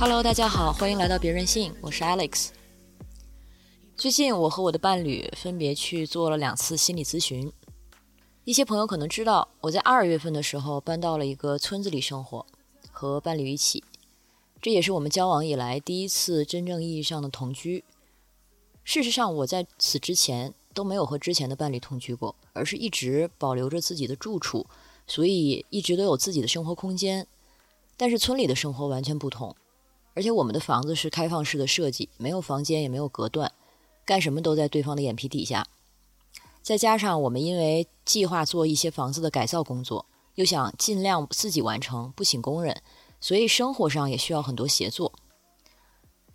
Hello，大家好，欢迎来到别任性，我是 Alex。最近我和我的伴侣分别去做了两次心理咨询。一些朋友可能知道，我在二月份的时候搬到了一个村子里生活，和伴侣一起。这也是我们交往以来第一次真正意义上的同居。事实上，我在此之前都没有和之前的伴侣同居过，而是一直保留着自己的住处，所以一直都有自己的生活空间。但是村里的生活完全不同。而且我们的房子是开放式的设计，没有房间，也没有隔断，干什么都在对方的眼皮底下。再加上我们因为计划做一些房子的改造工作，又想尽量自己完成，不请工人，所以生活上也需要很多协作。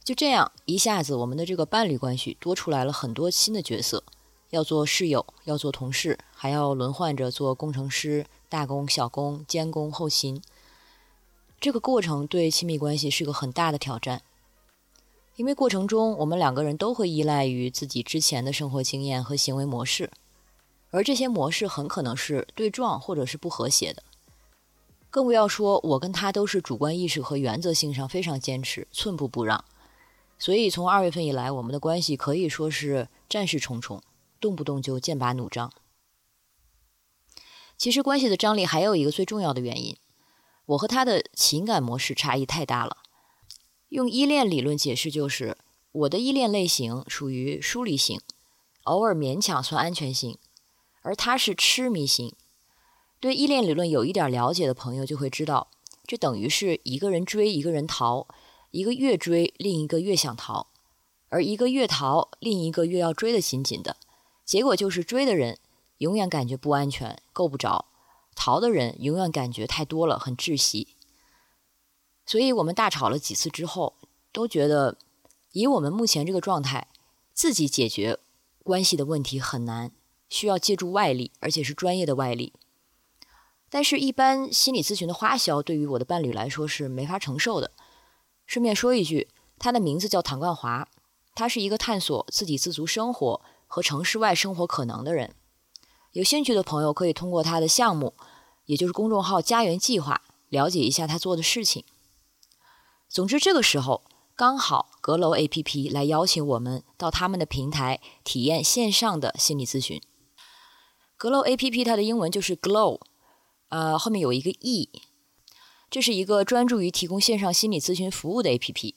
就这样，一下子我们的这个伴侣关系多出来了很多新的角色，要做室友，要做同事，还要轮换着做工程师、大工、小工、监工、后勤。这个过程对亲密关系是个很大的挑战，因为过程中我们两个人都会依赖于自己之前的生活经验和行为模式，而这些模式很可能是对撞或者是不和谐的，更不要说我跟他都是主观意识和原则性上非常坚持，寸步不让，所以从二月份以来，我们的关系可以说是战事重重，动不动就剑拔弩张。其实关系的张力还有一个最重要的原因。我和他的情感模式差异太大了。用依恋理论解释，就是我的依恋类型属于疏离型，偶尔勉强算安全型，而他是痴迷型。对依恋理论有一点了解的朋友就会知道，这等于是一个人追一个人逃，一个越追另一个越想逃，而一个越逃另一个越要追得紧紧的，结果就是追的人永远感觉不安全，够不着。逃的人永远感觉太多了，很窒息。所以我们大吵了几次之后，都觉得以我们目前这个状态，自己解决关系的问题很难，需要借助外力，而且是专业的外力。但是，一般心理咨询的花销对于我的伴侣来说是没法承受的。顺便说一句，他的名字叫唐冠华，他是一个探索自给自足生活和城市外生活可能的人。有兴趣的朋友可以通过他的项目，也就是公众号“家园计划”，了解一下他做的事情。总之，这个时候刚好阁楼 APP 来邀请我们到他们的平台体验线上的心理咨询。阁楼 APP 它的英文就是 Glow，呃，后面有一个 E，这是一个专注于提供线上心理咨询服务的 APP。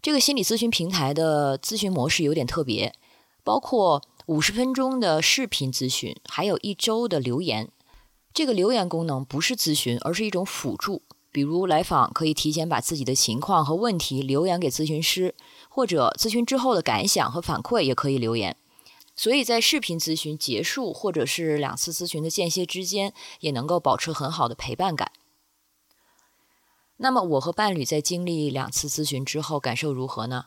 这个心理咨询平台的咨询模式有点特别，包括。五十分钟的视频咨询，还有一周的留言。这个留言功能不是咨询，而是一种辅助。比如来访可以提前把自己的情况和问题留言给咨询师，或者咨询之后的感想和反馈也可以留言。所以在视频咨询结束或者是两次咨询的间歇之间，也能够保持很好的陪伴感。那么我和伴侣在经历两次咨询之后，感受如何呢？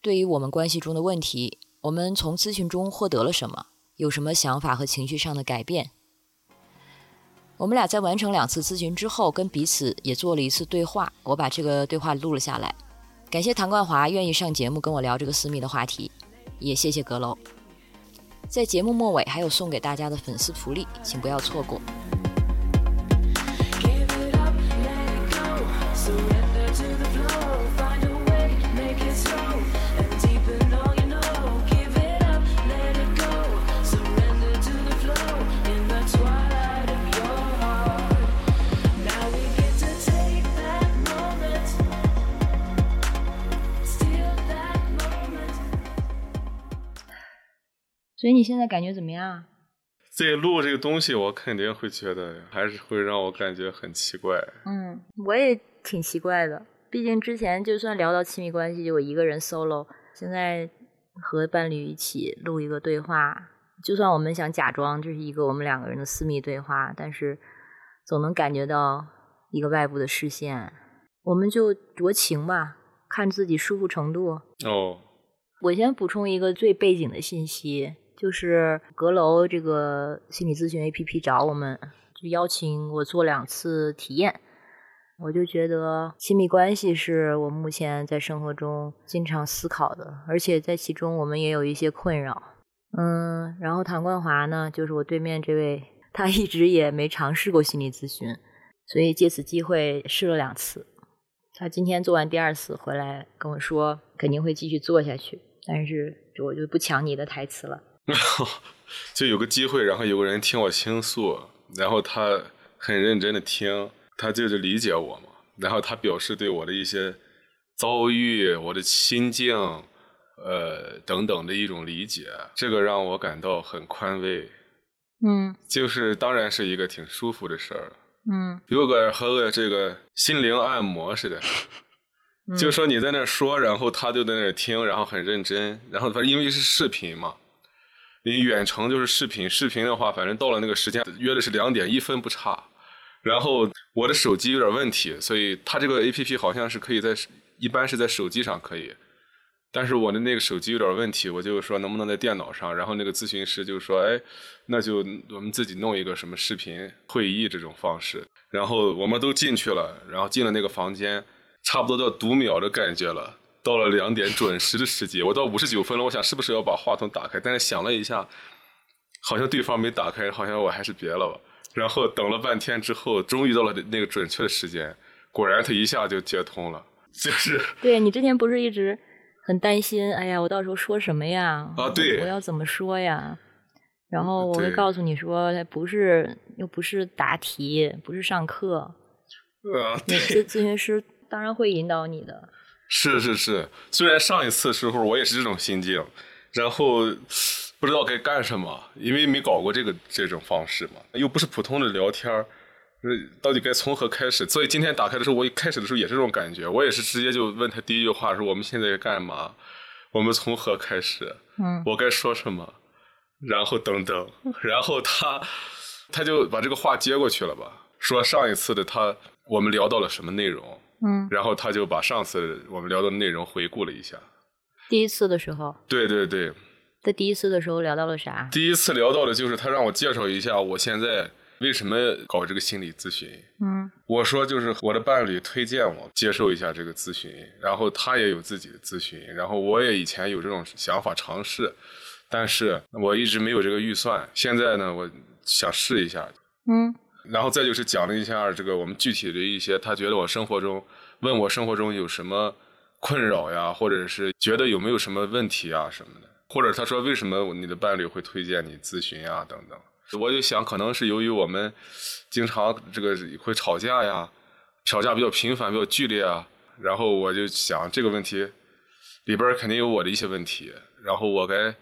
对于我们关系中的问题。我们从咨询中获得了什么？有什么想法和情绪上的改变？我们俩在完成两次咨询之后，跟彼此也做了一次对话。我把这个对话录了下来。感谢唐冠华愿意上节目跟我聊这个私密的话题，也谢谢阁楼。在节目末尾还有送给大家的粉丝福利，请不要错过。所以你现在感觉怎么样？自己录这个东西，我肯定会觉得还是会让我感觉很奇怪。嗯，我也挺奇怪的。毕竟之前就算聊到亲密关系，就我一个人 solo，现在和伴侣一起录一个对话，就算我们想假装这是一个我们两个人的私密对话，但是总能感觉到一个外部的视线，我们就酌情吧，看自己舒服程度。哦，我先补充一个最背景的信息，就是阁楼这个心理咨询 APP 找我们，就邀请我做两次体验。我就觉得亲密关系是我目前在生活中经常思考的，而且在其中我们也有一些困扰。嗯，然后唐冠华呢，就是我对面这位，他一直也没尝试过心理咨询，所以借此机会试了两次。他今天做完第二次回来跟我说，肯定会继续做下去，但是我就不抢你的台词了。就有个机会，然后有个人听我倾诉，然后他很认真的听。他就是理解我嘛，然后他表示对我的一些遭遇、我的心境，呃等等的一种理解，这个让我感到很宽慰。嗯，就是当然是一个挺舒服的事儿。嗯，有个和个这个心灵按摩似的，就说你在那说，然后他就在那听，然后很认真，然后他因为是视频嘛，你远程就是视频，视频的话，反正到了那个时间约的是两点，一分不差。然后我的手机有点问题，所以它这个 A P P 好像是可以在一般是在手机上可以，但是我的那个手机有点问题，我就说能不能在电脑上。然后那个咨询师就说：“哎，那就我们自己弄一个什么视频会议这种方式。”然后我们都进去了，然后进了那个房间，差不多到读秒的感觉了。到了两点准时的时间，我到五十九分了，我想是不是要把话筒打开？但是想了一下，好像对方没打开，好像我还是别了吧。然后等了半天之后，终于到了那个准确的时间，果然他一下就接通了，就是对你之前不是一直很担心，哎呀，我到时候说什么呀？啊，对，我要怎么说呀？然后我会告诉你说，不是，又不是答题，不是上课，啊，咨咨询师当然会引导你的。是是是，虽然上一次时候我也是这种心境，然后。不知道该干什么，因为没搞过这个这种方式嘛，又不是普通的聊天儿，到底该从何开始？所以今天打开的时候，我一开始的时候也是这种感觉，我也是直接就问他第一句话说：“我们现在干嘛？我们从何开始？嗯，我该说什么？然后等等，然后他他就把这个话接过去了吧，说上一次的他我们聊到了什么内容？嗯，然后他就把上次我们聊的内容回顾了一下。第一次的时候，对对对。在第一次的时候聊到了啥？第一次聊到的就是他让我介绍一下我现在为什么搞这个心理咨询。嗯，我说就是我的伴侣推荐我接受一下这个咨询，然后他也有自己的咨询，然后我也以前有这种想法尝试，但是我一直没有这个预算。现在呢，我想试一下。嗯，然后再就是讲了一下这个我们具体的一些，他觉得我生活中问我生活中有什么困扰呀，或者是觉得有没有什么问题啊什么的。或者他说为什么你的伴侣会推荐你咨询呀等等，我就想可能是由于我们经常这个会吵架呀，吵架比较频繁比较剧烈啊，然后我就想这个问题里边肯定有我的一些问题，然后我该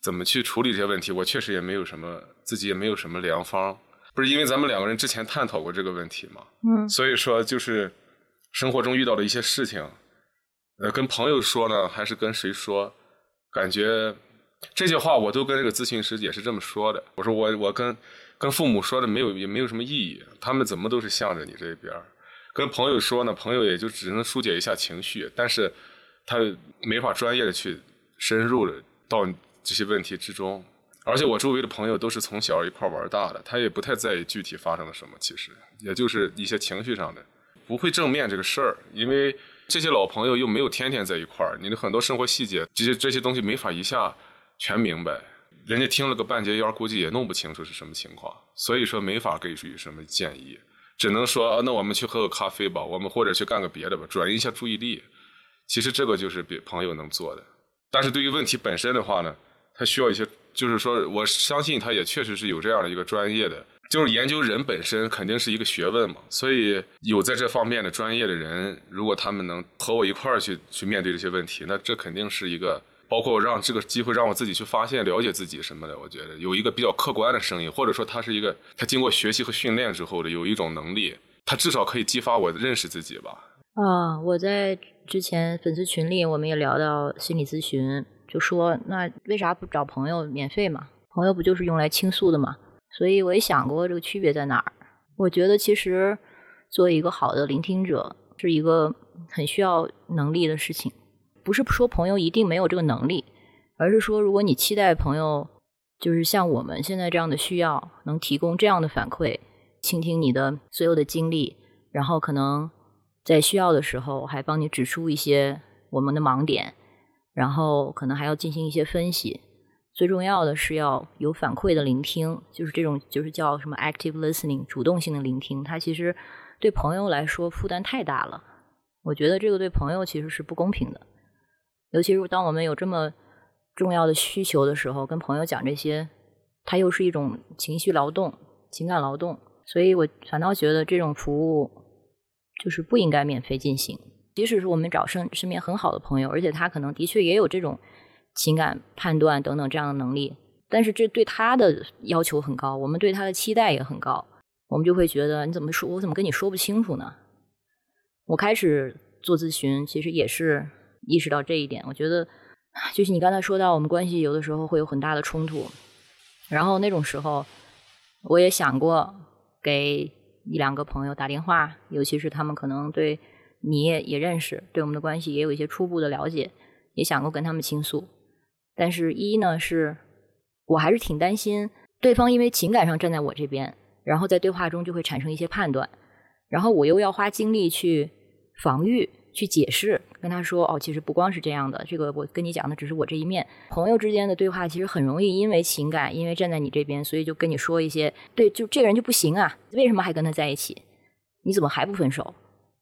怎么去处理这些问题？我确实也没有什么自己也没有什么良方，不是因为咱们两个人之前探讨过这个问题嘛，嗯，所以说就是生活中遇到的一些事情，呃，跟朋友说呢，还是跟谁说？感觉这些话我都跟这个咨询师也是这么说的。我说我我跟跟父母说的没有也没有什么意义，他们怎么都是向着你这边跟朋友说呢，朋友也就只能疏解一下情绪，但是他没法专业的去深入的到这些问题之中。而且我周围的朋友都是从小一块玩大的，他也不太在意具体发生了什么，其实也就是一些情绪上的，不会正面这个事儿，因为。这些老朋友又没有天天在一块儿，你的很多生活细节，这些这些东西没法一下全明白。人家听了个半截腰，估计也弄不清楚是什么情况，所以说没法给出什么建议，只能说啊，那我们去喝个咖啡吧，我们或者去干个别的吧，转移一下注意力。其实这个就是别朋友能做的，但是对于问题本身的话呢，他需要一些，就是说我相信他也确实是有这样的一个专业的。就是研究人本身肯定是一个学问嘛，所以有在这方面的专业的人，如果他们能和我一块儿去去面对这些问题，那这肯定是一个包括让这个机会让我自己去发现、了解自己什么的。我觉得有一个比较客观的声音，或者说他是一个他经过学习和训练之后的有一种能力，他至少可以激发我认识自己吧。啊，我在之前粉丝群里我们也聊到心理咨询，就说那为啥不找朋友免费嘛？朋友不就是用来倾诉的嘛？所以我也想过这个区别在哪儿。我觉得其实做一个好的聆听者，是一个很需要能力的事情。不是说朋友一定没有这个能力，而是说如果你期待朋友就是像我们现在这样的需要，能提供这样的反馈，倾听你的所有的经历，然后可能在需要的时候还帮你指出一些我们的盲点，然后可能还要进行一些分析。最重要的是要有反馈的聆听，就是这种就是叫什么 active listening，主动性的聆听。它其实对朋友来说负担太大了，我觉得这个对朋友其实是不公平的。尤其是当我们有这么重要的需求的时候，跟朋友讲这些，它又是一种情绪劳动、情感劳动，所以我反倒觉得这种服务就是不应该免费进行。即使是我们找身身边很好的朋友，而且他可能的确也有这种情感判断等等这样的能力，但是这对他的要求很高，我们对他的期待也很高，我们就会觉得你怎么说，我怎么跟你说不清楚呢？我开始做咨询，其实也是。意识到这一点，我觉得就是你刚才说到，我们关系有的时候会有很大的冲突，然后那种时候，我也想过给一两个朋友打电话，尤其是他们可能对你也也认识，对我们的关系也有一些初步的了解，也想过跟他们倾诉。但是，一呢是，我还是挺担心对方因为情感上站在我这边，然后在对话中就会产生一些判断，然后我又要花精力去防御。去解释，跟他说哦，其实不光是这样的，这个我跟你讲的只是我这一面。朋友之间的对话其实很容易因为情感，因为站在你这边，所以就跟你说一些，对，就这个人就不行啊，为什么还跟他在一起？你怎么还不分手？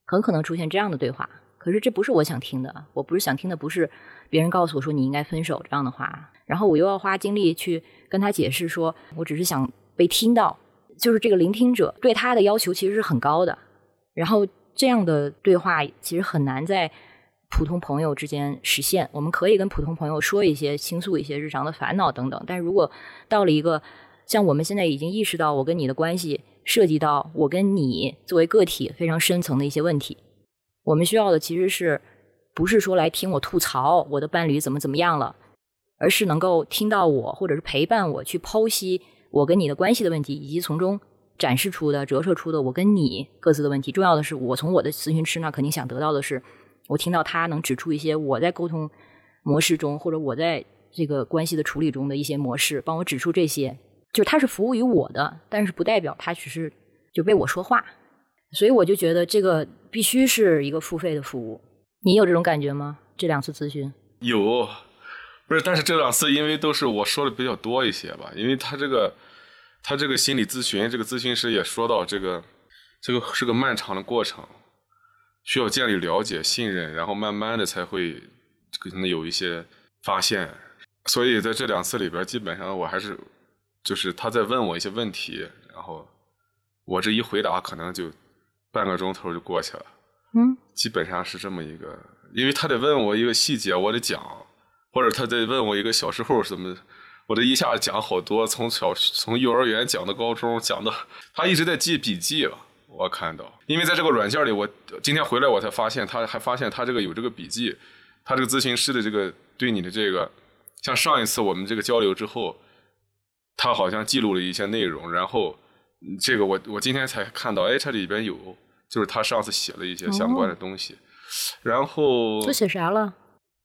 很可能出现这样的对话。可是这不是我想听的，我不是想听的，不是别人告诉我说你应该分手这样的话，然后我又要花精力去跟他解释，说我只是想被听到，就是这个聆听者对他的要求其实是很高的，然后。这样的对话其实很难在普通朋友之间实现。我们可以跟普通朋友说一些、倾诉一些日常的烦恼等等，但如果到了一个像我们现在已经意识到，我跟你的关系涉及到我跟你作为个体非常深层的一些问题，我们需要的其实是不是说来听我吐槽我的伴侣怎么怎么样了，而是能够听到我，或者是陪伴我去剖析我跟你的关系的问题，以及从中。展示出的、折射出的，我跟你各自的问题。重要的是，我从我的咨询师那肯定想得到的是，我听到他能指出一些我在沟通模式中，或者我在这个关系的处理中的一些模式，帮我指出这些。就他是服务于我的，但是不代表他只是就为我说话。所以我就觉得这个必须是一个付费的服务。你有这种感觉吗？这两次咨询有，不是？但是这两次因为都是我说的比较多一些吧，因为他这个。他这个心理咨询，这个咨询师也说到，这个这个是个漫长的过程，需要建立了解、信任，然后慢慢的才会可能有一些发现。所以在这两次里边，基本上我还是就是他在问我一些问题，然后我这一回答，可能就半个钟头就过去了。嗯，基本上是这么一个，因为他得问我一个细节，我得讲，或者他得问我一个小时候什么。我这一下讲好多，从小从幼儿园讲到高中，讲到他一直在记笔记了。我看到，因为在这个软件里，我今天回来我才发现，他还发现他这个有这个笔记，他这个咨询师的这个对你的这个，像上一次我们这个交流之后，他好像记录了一些内容，然后这个我我今天才看到，哎，这里边有就是他上次写了一些相关的东西，然后都写啥了？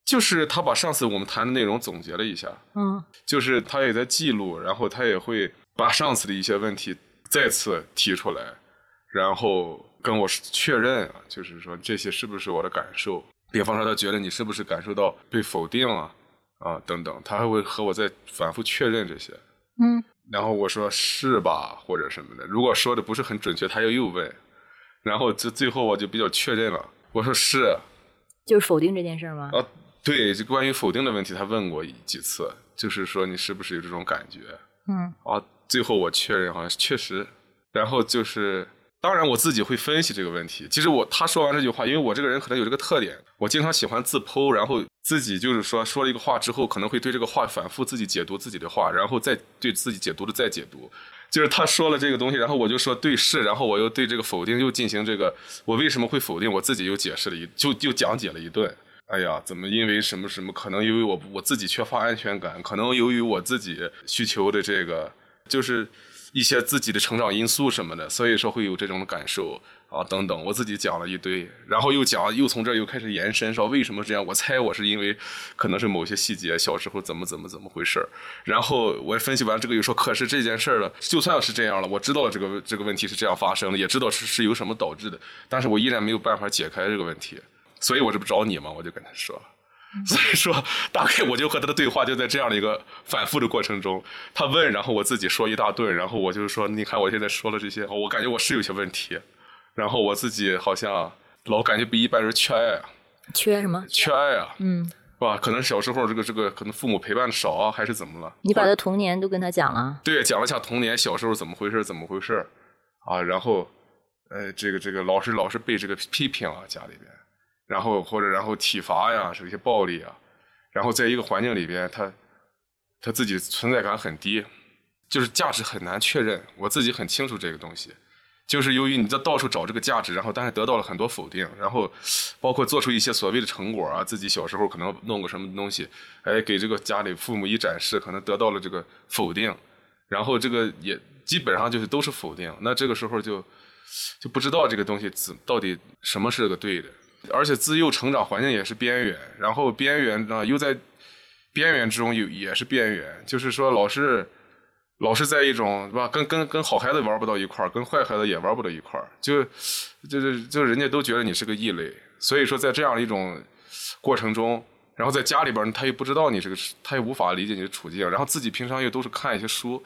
就是他把上次我们谈的内容总结了一下，嗯，就是他也在记录，然后他也会把上次的一些问题再次提出来，然后跟我确认啊，就是说这些是不是我的感受？比方说他觉得你是不是感受到被否定啊啊等等，他还会和我再反复确认这些，嗯，然后我说是吧或者什么的，如果说的不是很准确，他又又问，然后就最后我就比较确认了，我说是，就是否定这件事吗？啊。对，就关于否定的问题，他问过几次，就是说你是不是有这种感觉？嗯，啊，最后我确认好像确实，然后就是，当然我自己会分析这个问题。其实我他说完这句话，因为我这个人可能有这个特点，我经常喜欢自剖，然后自己就是说说了一个话之后，可能会对这个话反复自己解读自己的话，然后再对自己解读的再解读。就是他说了这个东西，然后我就说对是，然后我又对这个否定又进行这个，我为什么会否定？我自己又解释了一，就就讲解了一顿。哎呀，怎么因为什么什么？可能由于我我自己缺乏安全感，可能由于我自己需求的这个，就是一些自己的成长因素什么的，所以说会有这种感受啊等等。我自己讲了一堆，然后又讲，又从这又开始延伸，说为什么这样？我猜我是因为可能是某些细节，小时候怎么怎么怎么回事儿。然后我分析完这个，又说，可是这件事儿了，就算是这样了，我知道了这个这个问题是这样发生的，也知道是是由什么导致的，但是我依然没有办法解开这个问题，所以我这不找你吗？我就跟他说。所以说，大概我就和他的对话就在这样的一个反复的过程中，他问，然后我自己说一大顿，然后我就说，你看我现在说了这些，我感觉我是有些问题，然后我自己好像老感觉比一般人缺爱啊，缺什么？缺爱啊，嗯，是吧？可能小时候这个这个可能父母陪伴的少啊，还是怎么了？你把他童年都跟他讲了？对，讲了下童年小时候怎么回事，怎么回事啊？然后，呃，这个这个老是老是被这个批评啊，家里边。然后或者然后体罚呀，是一些暴力啊，然后在一个环境里边，他他自己存在感很低，就是价值很难确认。我自己很清楚这个东西，就是由于你在到处找这个价值，然后但是得到了很多否定，然后包括做出一些所谓的成果啊，自己小时候可能弄个什么东西，哎，给这个家里父母一展示，可能得到了这个否定，然后这个也基本上就是都是否定，那这个时候就就不知道这个东西怎到底什么是个对的。而且自幼成长环境也是边缘，然后边缘呢又在边缘之中有也是边缘，就是说老是老是在一种是吧，跟跟跟好孩子玩不到一块儿，跟坏孩子也玩不到一块儿，就就是就人家都觉得你是个异类，所以说在这样一种过程中，然后在家里边他又不知道你这个，他也无法理解你的处境，然后自己平常又都是看一些书，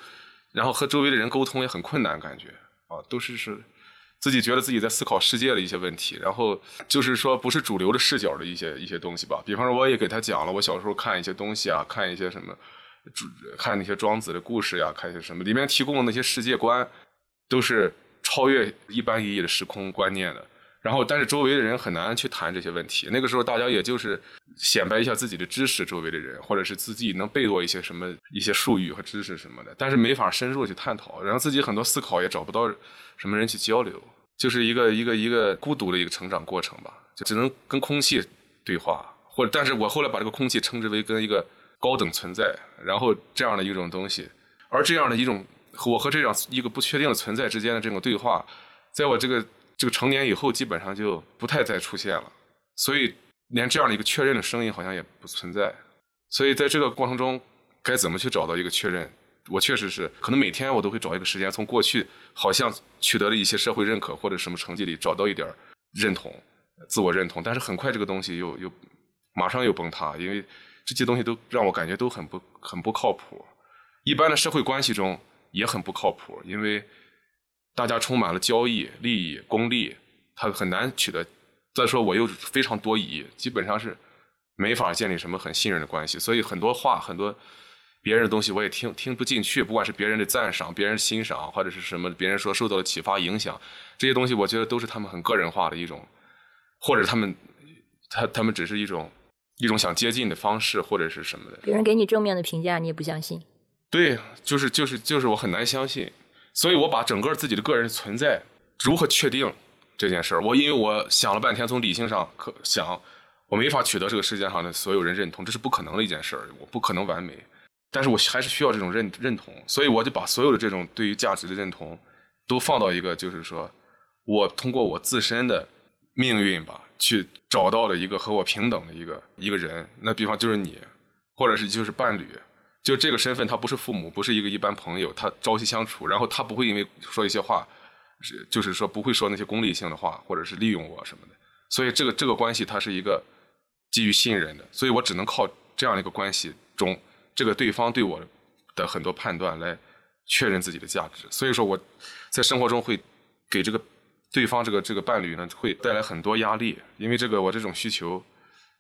然后和周围的人沟通也很困难，感觉啊都是是。自己觉得自己在思考世界的一些问题，然后就是说不是主流的视角的一些一些东西吧。比方说，我也给他讲了我小时候看一些东西啊，看一些什么，看那些庄子的故事呀，看一些什么，里面提供的那些世界观都是超越一般意义的时空观念的。然后，但是周围的人很难去谈这些问题。那个时候，大家也就是显摆一下自己的知识，周围的人或者是自己能背过一些什么一些术语和知识什么的，但是没法深入去探讨。然后自己很多思考也找不到什么人去交流，就是一个一个一个孤独的一个成长过程吧，就只能跟空气对话。或者，但是我后来把这个空气称之为跟一个高等存在，然后这样的一种东西。而这样的一种我和这样一个不确定的存在之间的这种对话，在我这个。这个成年以后基本上就不太再出现了，所以连这样的一个确认的声音好像也不存在。所以在这个过程中，该怎么去找到一个确认？我确实是可能每天我都会找一个时间，从过去好像取得了一些社会认可或者什么成绩里找到一点认同、自我认同，但是很快这个东西又又马上又崩塌，因为这些东西都让我感觉都很不很不靠谱。一般的社会关系中也很不靠谱，因为。大家充满了交易、利益、功利，他很难取得。再说我又非常多疑，基本上是没法建立什么很信任的关系。所以很多话、很多别人的东西我也听听不进去。不管是别人的赞赏、别人的欣赏，或者是什么别人说受到了启发、影响，这些东西我觉得都是他们很个人化的一种，或者他们他他们只是一种一种想接近的方式，或者是什么的。别人给你正面的评价，你也不相信？对，就是就是就是我很难相信。所以，我把整个自己的个人存在如何确定这件事儿，我因为我想了半天，从理性上可想，我没法取得这个世界上的所有人认同，这是不可能的一件事儿，我不可能完美，但是我还是需要这种认认同，所以我就把所有的这种对于价值的认同都放到一个，就是说我通过我自身的命运吧，去找到了一个和我平等的一个一个人，那比方就是你，或者是就是伴侣。就这个身份，他不是父母，不是一个一般朋友，他朝夕相处，然后他不会因为说一些话，是就是说不会说那些功利性的话，或者是利用我什么的，所以这个这个关系它是一个基于信任的，所以我只能靠这样的一个关系中，这个对方对我的很多判断来确认自己的价值，所以说我在生活中会给这个对方这个这个伴侣呢会带来很多压力，因为这个我这种需求。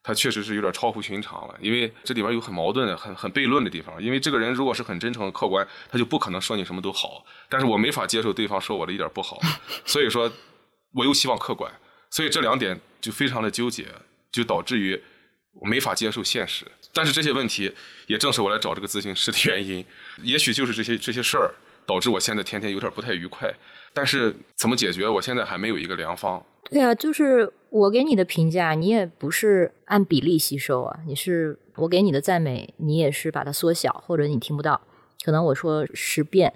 他确实是有点超乎寻常了，因为这里边有很矛盾的、很很悖论的地方。因为这个人如果是很真诚、客观，他就不可能说你什么都好。但是我没法接受对方说我的一点不好，所以说我又希望客观，所以这两点就非常的纠结，就导致于我没法接受现实。但是这些问题也正是我来找这个咨询师的原因，也许就是这些这些事儿导致我现在天天有点不太愉快。但是怎么解决，我现在还没有一个良方。对啊，就是我给你的评价，你也不是按比例吸收啊。你是我给你的赞美，你也是把它缩小，或者你听不到。可能我说十遍，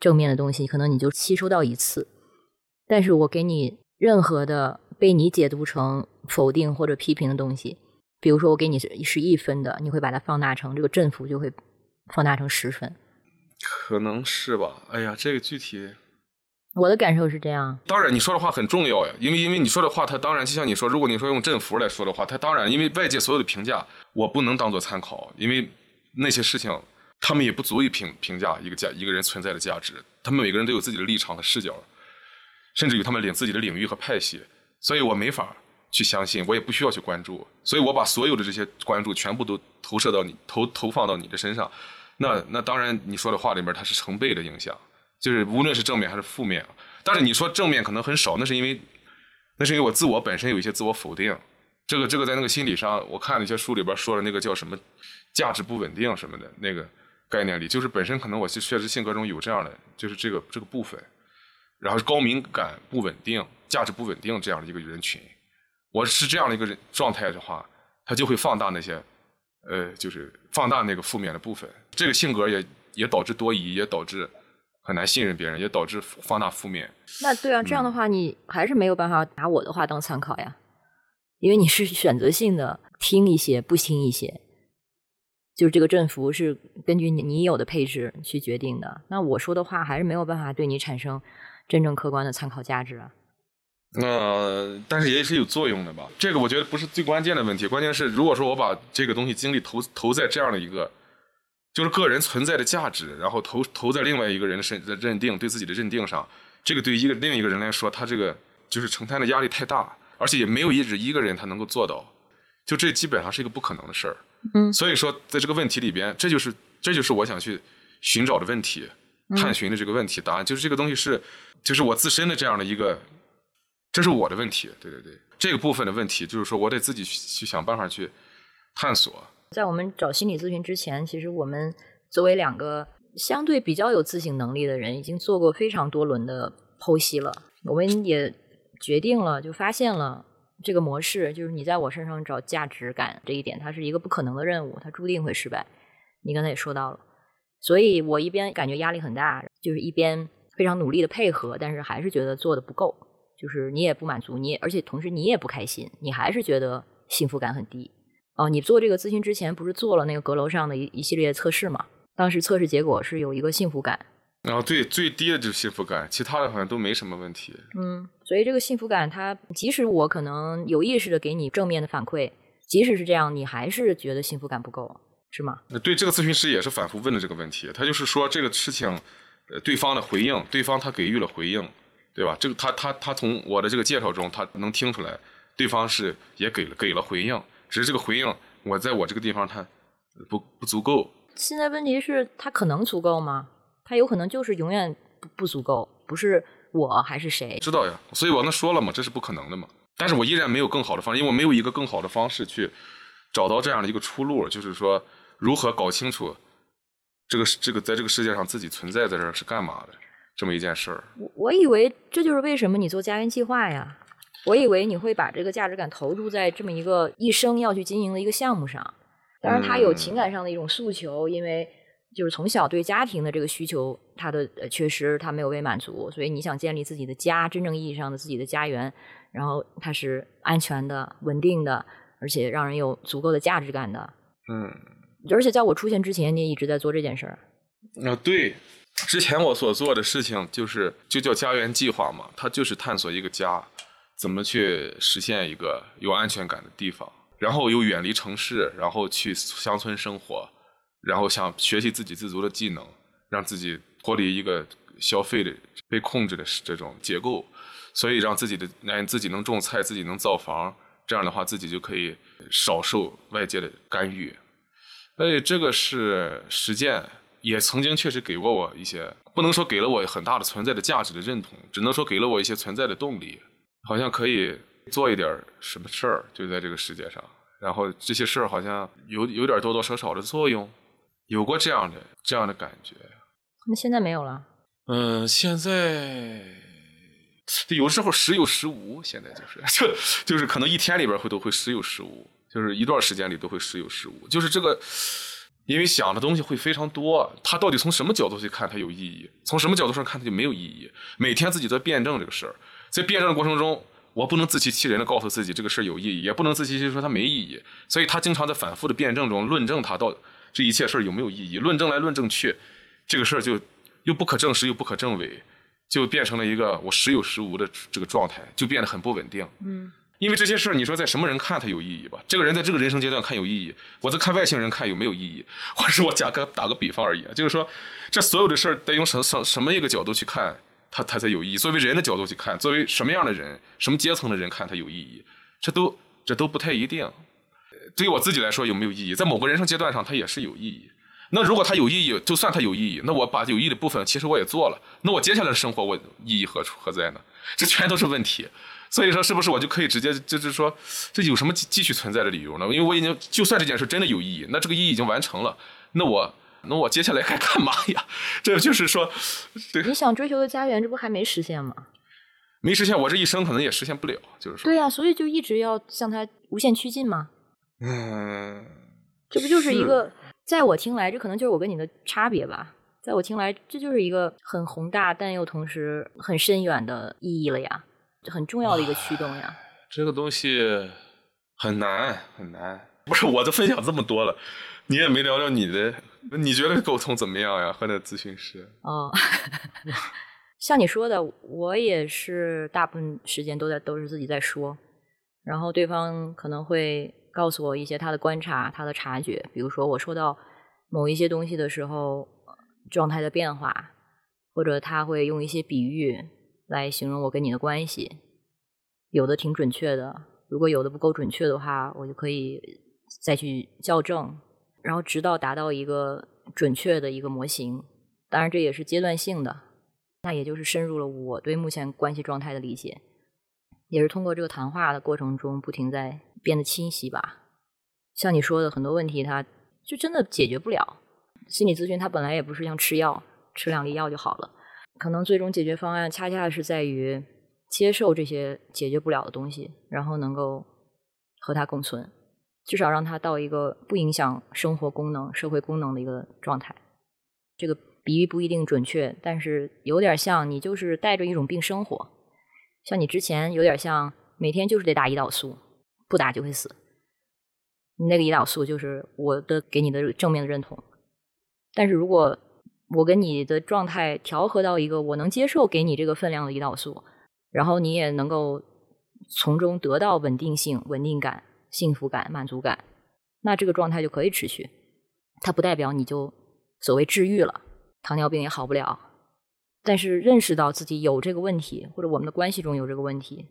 正面的东西，可能你就吸收到一次。但是我给你任何的被你解读成否定或者批评的东西，比如说我给你是一分的，你会把它放大成这个振幅就会放大成十分。可能是吧。哎呀，这个具体，我的感受是这样。当然你说的话很重要呀，因为因为你说的话，它当然就像你说，如果你说用振幅来说的话，它当然因为外界所有的评价，我不能当做参考，因为那些事情他们也不足以评评价一个价一个人存在的价值。他们每个人都有自己的立场和视角，甚至于他们领自己的领域和派系，所以我没法去相信，我也不需要去关注，所以我把所有的这些关注全部都投射到你投投放到你的身上。那那当然，你说的话里面它是成倍的影响，就是无论是正面还是负面。但是你说正面可能很少，那是因为那是因为我自我本身有一些自我否定。这个这个在那个心理上，我看了一些书里边说的那个叫什么价值不稳定什么的那个概念里，就是本身可能我确实性格中有这样的，就是这个这个部分，然后高敏感不稳定、价值不稳定这样的一个人群，我是这样的一个人状态的话，他就会放大那些。呃，就是放大那个负面的部分，这个性格也也导致多疑，也导致很难信任别人，也导致放大负面。那对啊，这样的话，你还是没有办法拿我的话当参考呀，因为你是选择性的听一些，不听一些，就是这个振幅是根据你你有的配置去决定的。那我说的话还是没有办法对你产生真正客观的参考价值啊。呃，但是也是有作用的吧？这个我觉得不是最关键的问题，关键是如果说我把这个东西精力投投在这样的一个，就是个人存在的价值，然后投投在另外一个人的身认定对自己的认定上，这个对一个另一个人来说，他这个就是承担的压力太大，而且也没有一直一个人他能够做到，就这基本上是一个不可能的事儿。嗯，所以说在这个问题里边，这就是这就是我想去寻找的问题，探寻的这个问题答案，就是这个东西是就是我自身的这样的一个。这是我的问题，对对对，这个部分的问题就是说我得自己去想办法去探索。在我们找心理咨询之前，其实我们作为两个相对比较有自省能力的人，已经做过非常多轮的剖析了。我们也决定了，就发现了这个模式，就是你在我身上找价值感这一点，它是一个不可能的任务，它注定会失败。你刚才也说到了，所以我一边感觉压力很大，就是一边非常努力的配合，但是还是觉得做的不够。就是你也不满足，你也而且同时你也不开心，你还是觉得幸福感很低。哦，你做这个咨询之前不是做了那个阁楼上的一一系列测试吗？当时测试结果是有一个幸福感。啊，对，最低的就是幸福感，其他的好像都没什么问题。嗯，所以这个幸福感，它即使我可能有意识的给你正面的反馈，即使是这样，你还是觉得幸福感不够，是吗？对，这个咨询师也是反复问的这个问题，他就是说这个事情，呃，对方的回应，对方他给予了回应。对吧？这个他他他从我的这个介绍中，他能听出来，对方是也给了给了回应，只是这个回应我在我这个地方他不不足够。现在问题是，他可能足够吗？他有可能就是永远不不足够，不是我还是谁？知道呀，所以我那说了嘛，这是不可能的嘛。但是我依然没有更好的方式，因为我没有一个更好的方式去找到这样的一个出路，就是说如何搞清楚这个这个在这个世界上自己存在在这儿是干嘛的。这么一件事儿，我我以为这就是为什么你做家园计划呀？我以为你会把这个价值感投注在这么一个一生要去经营的一个项目上。当然，他有情感上的一种诉求，因为就是从小对家庭的这个需求，他的缺失，他没有被满足，所以你想建立自己的家，真正意义上的自己的家园，然后它是安全的、稳定的，而且让人有足够的价值感的。嗯，而且在我出现之前，你也一直在做这件事儿。啊，对。之前我所做的事情就是就叫家园计划嘛，它就是探索一个家，怎么去实现一个有安全感的地方，然后又远离城市，然后去乡村生活，然后想学习自给自足的技能，让自己脱离一个消费的被控制的这种结构，所以让自己的让自己能种菜，自己能造房，这样的话自己就可以少受外界的干预，所以这个是实践。也曾经确实给过我一些，不能说给了我很大的存在的价值的认同，只能说给了我一些存在的动力，好像可以做一点什么事儿，就在这个世界上。然后这些事儿好像有有点多多少少的作用，有过这样的这样的感觉。那现在没有了？嗯，现在有时候时有时无，现在就是 就就是可能一天里边会都会时有时无，就是一段时间里都会时有时无，就是这个。因为想的东西会非常多。他到底从什么角度去看它有意义？从什么角度上看它就没有意义？每天自己在辩证这个事儿，在辩证的过程中，我不能自欺欺人的告诉自己这个事儿有意义，也不能自欺欺人说它没意义。所以他经常在反复的辩证中论证它到这一切事儿有没有意义，论证来论证去，这个事儿就又不可证实又不可证伪，就变成了一个我时有时无的这个状态，就变得很不稳定。嗯。因为这些事儿，你说在什么人看它有意义吧？这个人在这个人生阶段看有意义，我在看外星人看有没有意义？或者是我假个打个比方而已，就是说，这所有的事儿得用什什什么一个角度去看，它它才有意义？作为人的角度去看，作为什么样的人、什么阶层的人看它有意义？这都这都不太一定。对于我自己来说，有没有意义？在某个人生阶段上，它也是有意义。那如果它有意义，就算它有意义，那我把有意义的部分其实我也做了，那我接下来的生活我意义何处何在呢？这全都是问题。所以说，是不是我就可以直接就是说，这有什么继续存在的理由呢？因为我已经就算这件事真的有意义，那这个意义已经完成了，那我那我接下来该干嘛呀？这就是说，你想追求的家园，这不还没实现吗？没实现，我这一生可能也实现不了。就是说，对呀，所以就一直要向它无限趋近吗。嗯，这不就是一个，在我听来，这可能就是我跟你的差别吧。在我听来，这就是一个很宏大但又同时很深远的意义了呀。很重要的一个驱动呀，这个东西很难很难。不是我都分享这么多了，你也没聊聊你的，你觉得沟通怎么样呀？和那咨询师？哦，像你说的，我也是大部分时间都在都是自己在说，然后对方可能会告诉我一些他的观察、他的察觉，比如说我说到某一些东西的时候，状态的变化，或者他会用一些比喻。来形容我跟你的关系，有的挺准确的，如果有的不够准确的话，我就可以再去校正，然后直到达到一个准确的一个模型。当然，这也是阶段性的，那也就是深入了我对目前关系状态的理解，也是通过这个谈话的过程中不停在变得清晰吧。像你说的很多问题，它就真的解决不了。心理咨询它本来也不是像吃药，吃两粒药就好了。可能最终解决方案恰恰是在于接受这些解决不了的东西，然后能够和它共存，至少让它到一个不影响生活功能、社会功能的一个状态。这个比喻不一定准确，但是有点像你就是带着一种病生活，像你之前有点像每天就是得打胰岛素，不打就会死。那个胰岛素就是我的给你的正面的认同，但是如果。我跟你的状态调和到一个我能接受给你这个分量的胰岛素，然后你也能够从中得到稳定性、稳定感、幸福感、满足感，那这个状态就可以持续。它不代表你就所谓治愈了，糖尿病也好不了。但是认识到自己有这个问题，或者我们的关系中有这个问题，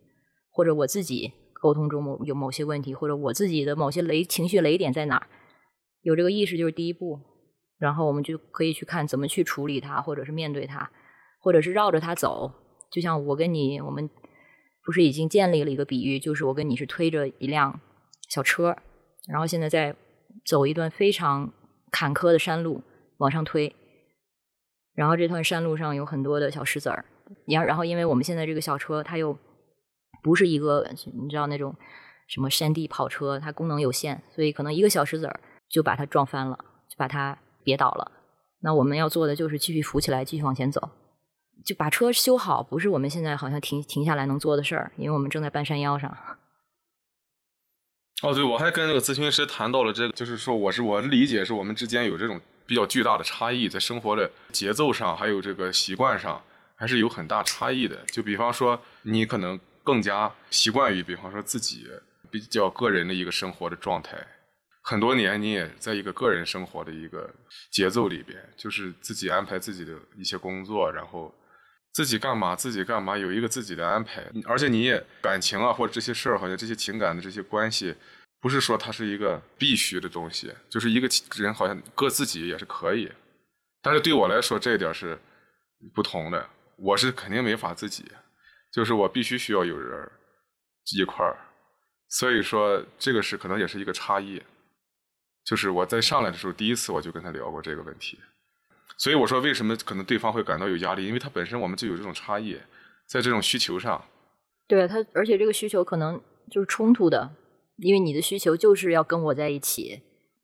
或者我自己沟通中某有某些问题，或者我自己的某些雷情绪雷点在哪儿，有这个意识就是第一步。然后我们就可以去看怎么去处理它，或者是面对它，或者是绕着它走。就像我跟你，我们不是已经建立了一个比喻，就是我跟你是推着一辆小车，然后现在在走一段非常坎坷的山路往上推，然后这段山路上有很多的小石子儿，然然后因为我们现在这个小车它又不是一个你知道那种什么山地跑车，它功能有限，所以可能一个小石子儿就把它撞翻了，就把它。别倒了，那我们要做的就是继续扶起来，继续往前走，就把车修好，不是我们现在好像停停下来能做的事儿，因为我们正在半山腰上。哦，对，我还跟那个咨询师谈到了这个，就是说，我是我理解是我们之间有这种比较巨大的差异，在生活的节奏上，还有这个习惯上，还是有很大差异的。就比方说，你可能更加习惯于，比方说自己比较个人的一个生活的状态。很多年，你也在一个个人生活的一个节奏里边，就是自己安排自己的一些工作，然后自己干嘛自己干嘛，有一个自己的安排。而且你也感情啊，或者这些事儿，好像这些情感的这些关系，不是说它是一个必须的东西，就是一个人好像搁自己也是可以。但是对我来说，这一点是不同的。我是肯定没法自己，就是我必须需要有人一块儿。所以说，这个是可能也是一个差异。就是我在上来的时候，第一次我就跟他聊过这个问题，所以我说为什么可能对方会感到有压力，因为他本身我们就有这种差异，在这种需求上，对他，而且这个需求可能就是冲突的，因为你的需求就是要跟我在一起，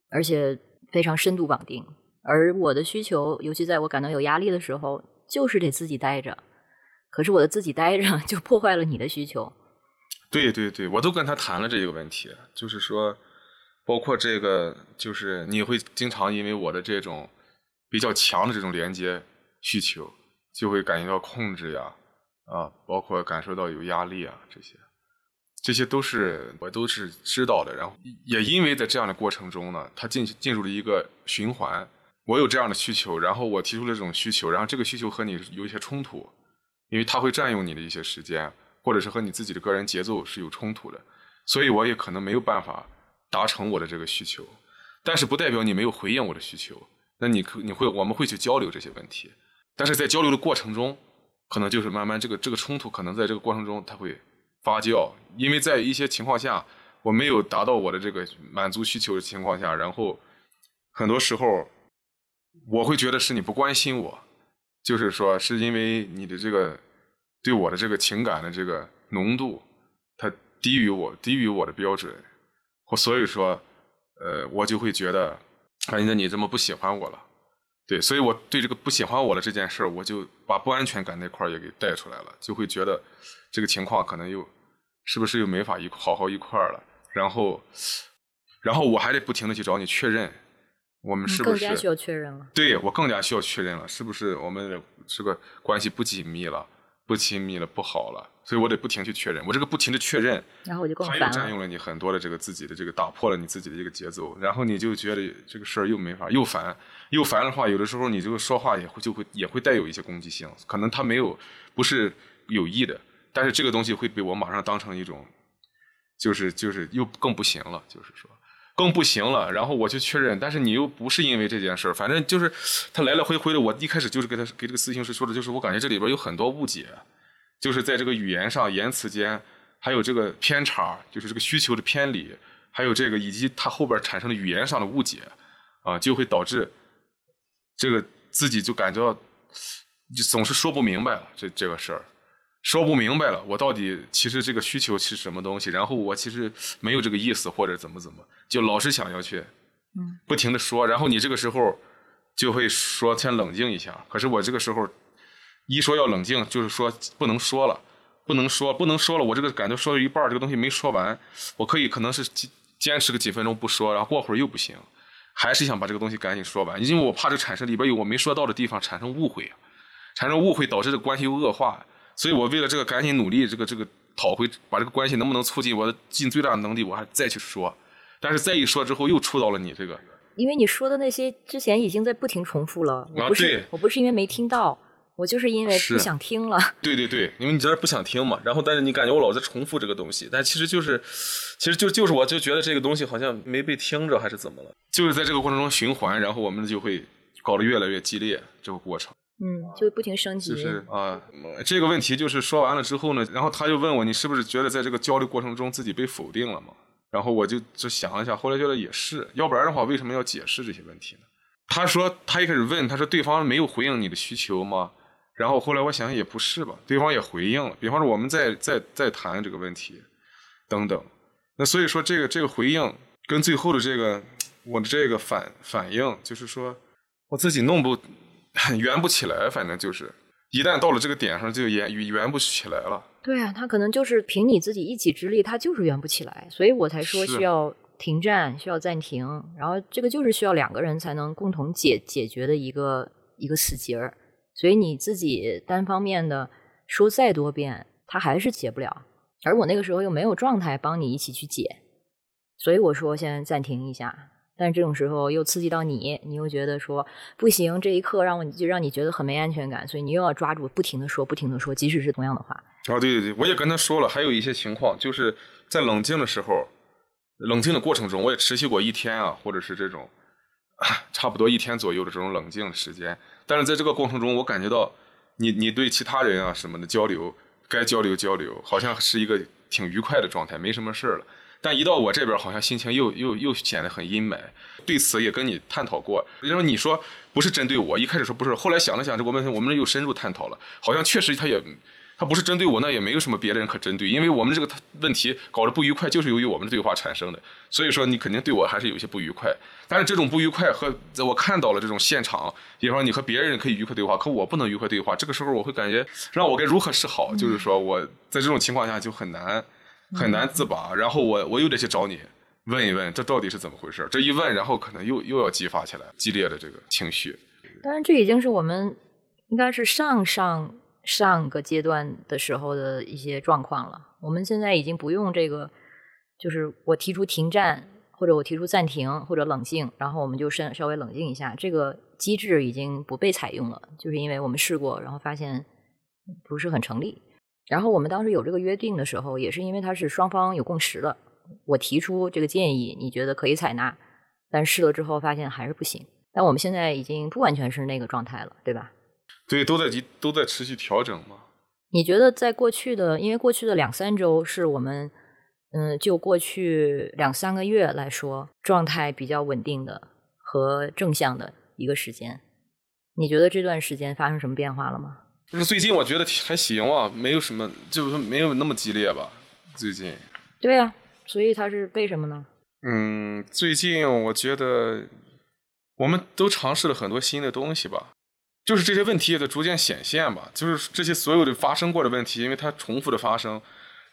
而且非常深度绑定。而我的需求，尤其在我感到有压力的时候，就是得自己待着。可是我的自己待着，就破坏了你的需求。对对对，我都跟他谈了这个问题，就是说，包括这个，就是你会经常因为我的这种比较强的这种连接需求，就会感觉到控制呀，啊，包括感受到有压力啊，这些，这些都是我都是知道的。然后也因为在这样的过程中呢，他进进入了一个循环。我有这样的需求，然后我提出了这种需求，然后这个需求和你有一些冲突，因为它会占用你的一些时间。或者是和你自己的个人节奏是有冲突的，所以我也可能没有办法达成我的这个需求，但是不代表你没有回应我的需求。那你可你会我们会去交流这些问题，但是在交流的过程中，可能就是慢慢这个这个冲突可能在这个过程中它会发酵，因为在一些情况下我没有达到我的这个满足需求的情况下，然后很多时候我会觉得是你不关心我，就是说是因为你的这个。对我的这个情感的这个浓度，它低于我低于我的标准，或所以说，呃，我就会觉得，哎，那你这么不喜欢我了？对，所以我对这个不喜欢我的这件事儿，我就把不安全感那块儿也给带出来了，就会觉得这个情况可能又是不是又没法一好好一块儿了？然后，然后我还得不停的去找你确认，我们是不是更加需要确认了？对我更加需要确认了，是不是我们这个关系不紧密了？不亲密了，不好了，所以我得不停去确认。我这个不停的确认，然后我就更烦了。占用了你很多的这个自己的这个，打破了你自己的一个节奏，然后你就觉得这个事儿又没法，又烦，又烦的话，有的时候你这个说话也会就会也会带有一些攻击性。可能他没有不是有意的，但是这个东西会被我马上当成一种，就是就是又更不行了，就是说。更不行了，然后我去确认，但是你又不是因为这件事儿，反正就是他来来回回的。我一开始就是给他给这个咨询师说的，就是我感觉这里边有很多误解，就是在这个语言上、言辞间，还有这个偏差，就是这个需求的偏离，还有这个以及他后边产生的语言上的误解，啊，就会导致这个自己就感觉到就总是说不明白了这这个事儿。说不明白了，我到底其实这个需求是什么东西？然后我其实没有这个意思，或者怎么怎么，就老是想要去，嗯，不停的说。然后你这个时候就会说先冷静一下。可是我这个时候一说要冷静，就是说不能说了，不能说，不能说了。我这个感觉说了一半，这个东西没说完，我可以可能是坚持个几分钟不说，然后过会儿又不行，还是想把这个东西赶紧说完，因为我怕这产生里边有我没说到的地方产生误会，产生误会导致这关系又恶化。所以我为了这个赶紧努力，这个这个讨回把这个关系能不能促进，我尽最大的能力，我还再去说。但是再一说之后，又触到了你这个，因为你说的那些之前已经在不停重复了。我不是我不是因为没听到，我就是因为不想听了。对对对，因为你在这不想听嘛。然后但是你感觉我老在重复这个东西，但其实就是，其实就就是我就觉得这个东西好像没被听着，还是怎么了？就是在这个过程中循环，然后我们就会搞得越来越激烈，这个过程。嗯，就不停升级。就是啊，这个问题就是说完了之后呢，然后他就问我，你是不是觉得在这个交流过程中自己被否定了嘛？然后我就就想了一下，后来觉得也是，要不然的话为什么要解释这些问题呢？他说他一开始问，他说对方没有回应你的需求吗？然后后来我想也不是吧，对方也回应了。比方说我们在在在谈这个问题等等，那所以说这个这个回应跟最后的这个我的这个反反应，就是说我自己弄不。圆不起来，反正就是一旦到了这个点上，就圆圆不起来了。对啊，他可能就是凭你自己一己之力，他就是圆不起来，所以我才说需要停战，需要暂停。然后这个就是需要两个人才能共同解解决的一个一个死结儿。所以你自己单方面的说再多遍，他还是解不了。而我那个时候又没有状态帮你一起去解，所以我说先暂停一下。但是这种时候又刺激到你，你又觉得说不行，这一刻让我就让你觉得很没安全感，所以你又要抓住，不停的说，不停的说，即使是同样的话。啊，对对对，我也跟他说了，还有一些情况，就是在冷静的时候，冷静的过程中，我也持续过一天啊，或者是这种差不多一天左右的这种冷静的时间。但是在这个过程中，我感觉到你你对其他人啊什么的交流，该交流交流，好像是一个挺愉快的状态，没什么事儿了。但一到我这边，好像心情又又又显得很阴霾。对此也跟你探讨过，因为你说不是针对我，一开始说不是，后来想了想，这我们我们又深入探讨了，好像确实他也他不是针对我，那也没有什么别的人可针对，因为我们这个问题搞得不愉快，就是由于我们的对话产生的。所以说，你肯定对我还是有些不愉快。但是这种不愉快和我看到了这种现场，比方说你和别人可以愉快对话，可我不能愉快对话，这个时候我会感觉让我该如何是好？就是说我在这种情况下就很难很难自拔，然后我我又得去找你问一问，这到底是怎么回事？这一问，然后可能又又要激发起来激烈的这个情绪。当然，这已经是我们应该是上上。上个阶段的时候的一些状况了，我们现在已经不用这个，就是我提出停战，或者我提出暂停，或者冷静，然后我们就稍稍微冷静一下，这个机制已经不被采用了，就是因为我们试过，然后发现不是很成立。然后我们当时有这个约定的时候，也是因为它是双方有共识的，我提出这个建议，你觉得可以采纳，但试了之后发现还是不行。但我们现在已经不完全是那个状态了，对吧？对，都在都在持续调整嘛。你觉得在过去的，因为过去的两三周是我们，嗯，就过去两三个月来说，状态比较稳定的和正向的一个时间。你觉得这段时间发生什么变化了吗？就是最近我觉得还行啊，没有什么，就是没有那么激烈吧。最近。对呀，所以他是为什么呢？嗯，最近我觉得我们都尝试了很多新的东西吧。就是这些问题也在逐渐显现吧，就是这些所有的发生过的问题，因为它重复的发生，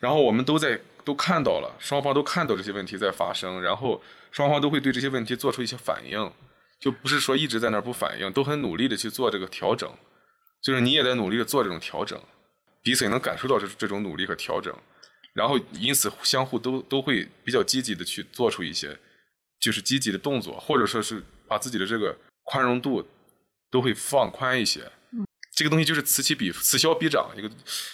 然后我们都在都看到了，双方都看到这些问题在发生，然后双方都会对这些问题做出一些反应，就不是说一直在那儿不反应，都很努力的去做这个调整，就是你也在努力的做这种调整，彼此也能感受到这这种努力和调整，然后因此相互都都会比较积极的去做出一些，就是积极的动作，或者说是把自己的这个宽容度。都会放宽一些，这个东西就是此起彼此消彼长，一个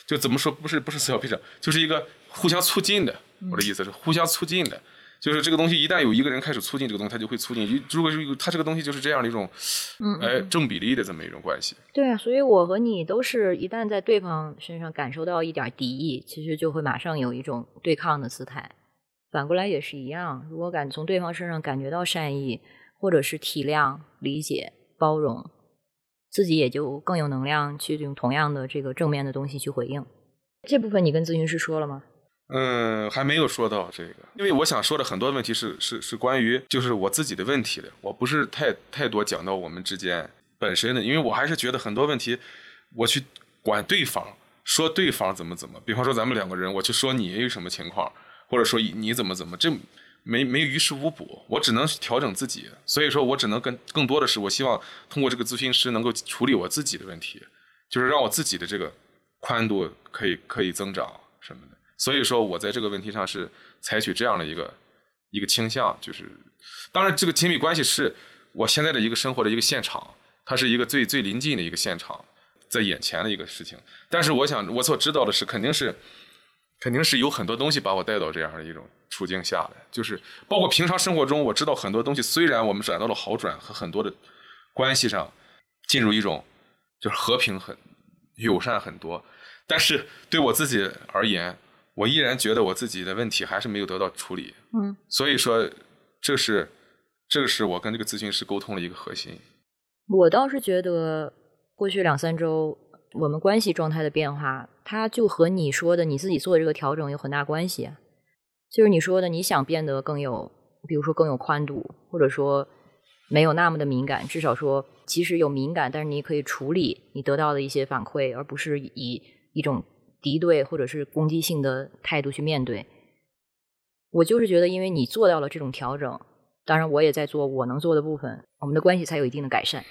就怎么说不是不是此消彼长，就是一个互相促进的。我的意思是互相促进的，就是这个东西一旦有一个人开始促进这个东西，它就会促进。如果是它这个东西就是这样的一种，哎正比例的这么一种关系。对啊，所以我和你都是一旦在对方身上感受到一点敌意，其实就会马上有一种对抗的姿态。反过来也是一样，如果感从对方身上感觉到善意，或者是体谅、理解、包容。自己也就更有能量去用同样的这个正面的东西去回应。这部分你跟咨询师说了吗？嗯，还没有说到这个，因为我想说的很多问题是是是关于就是我自己的问题的，我不是太太多讲到我们之间本身的，因为我还是觉得很多问题我去管对方说对方怎么怎么，比方说咱们两个人，我去说你有什么情况，或者说你怎么怎么这。没没于事无补，我只能调整自己，所以说我只能跟更多的是，我希望通过这个咨询师能够处理我自己的问题，就是让我自己的这个宽度可以可以增长什么的。所以说我在这个问题上是采取这样的一个一个倾向，就是当然这个亲密关系是我现在的一个生活的一个现场，它是一个最最临近的一个现场，在眼前的一个事情。但是我想我所知道的是，肯定是。肯定是有很多东西把我带到这样的一种处境下来，就是包括平常生活中，我知道很多东西，虽然我们转到了好转和很多的关系上进入一种就是和平很友善很多，但是对我自己而言，我依然觉得我自己的问题还是没有得到处理。嗯，所以说这是这个是我跟这个咨询师沟通的一个核心。我倒是觉得过去两三周。我们关系状态的变化，它就和你说的你自己做的这个调整有很大关系。就是你说的，你想变得更有，比如说更有宽度，或者说没有那么的敏感，至少说即使有敏感，但是你可以处理你得到的一些反馈，而不是以一种敌对或者是攻击性的态度去面对。我就是觉得，因为你做到了这种调整，当然我也在做我能做的部分，我们的关系才有一定的改善。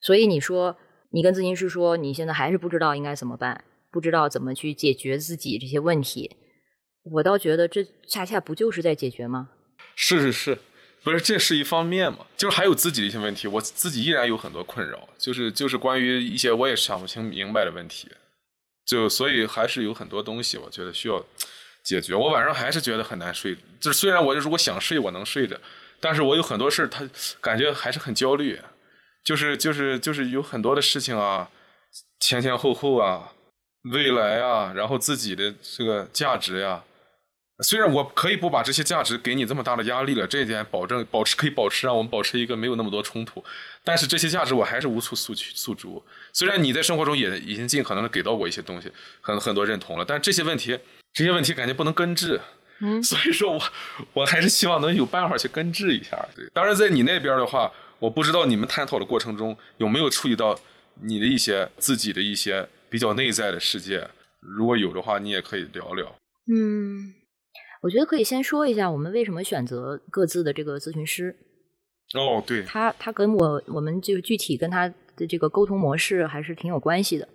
所以你说。你跟咨询师说，你现在还是不知道应该怎么办，不知道怎么去解决自己这些问题。我倒觉得这恰恰不就是在解决吗？是是是，不是这是一方面嘛？就是还有自己的一些问题，我自己依然有很多困扰，就是就是关于一些我也想不清明白的问题，就所以还是有很多东西，我觉得需要解决。我晚上还是觉得很难睡，就是虽然我如果想睡，我能睡着，但是我有很多事儿，他感觉还是很焦虑。就是就是就是有很多的事情啊，前前后后啊，未来啊，然后自己的这个价值呀，虽然我可以不把这些价值给你这么大的压力了，这一点保证保持可以保持让我们保持一个没有那么多冲突，但是这些价值我还是无处诉去诉诸。虽然你在生活中也已经尽可能的给到我一些东西，很很多认同了，但这些问题这些问题感觉不能根治，嗯，所以说我我还是希望能有办法去根治一下。对，当然在你那边的话，我不知道你们探讨的过程中有没有触及到你的一些自己的一些比较内在的世界，如果有的话，你也可以聊聊。嗯。我觉得可以先说一下我们为什么选择各自的这个咨询师。哦，对，他他跟我我们就具体跟他的这个沟通模式还是挺有关系的。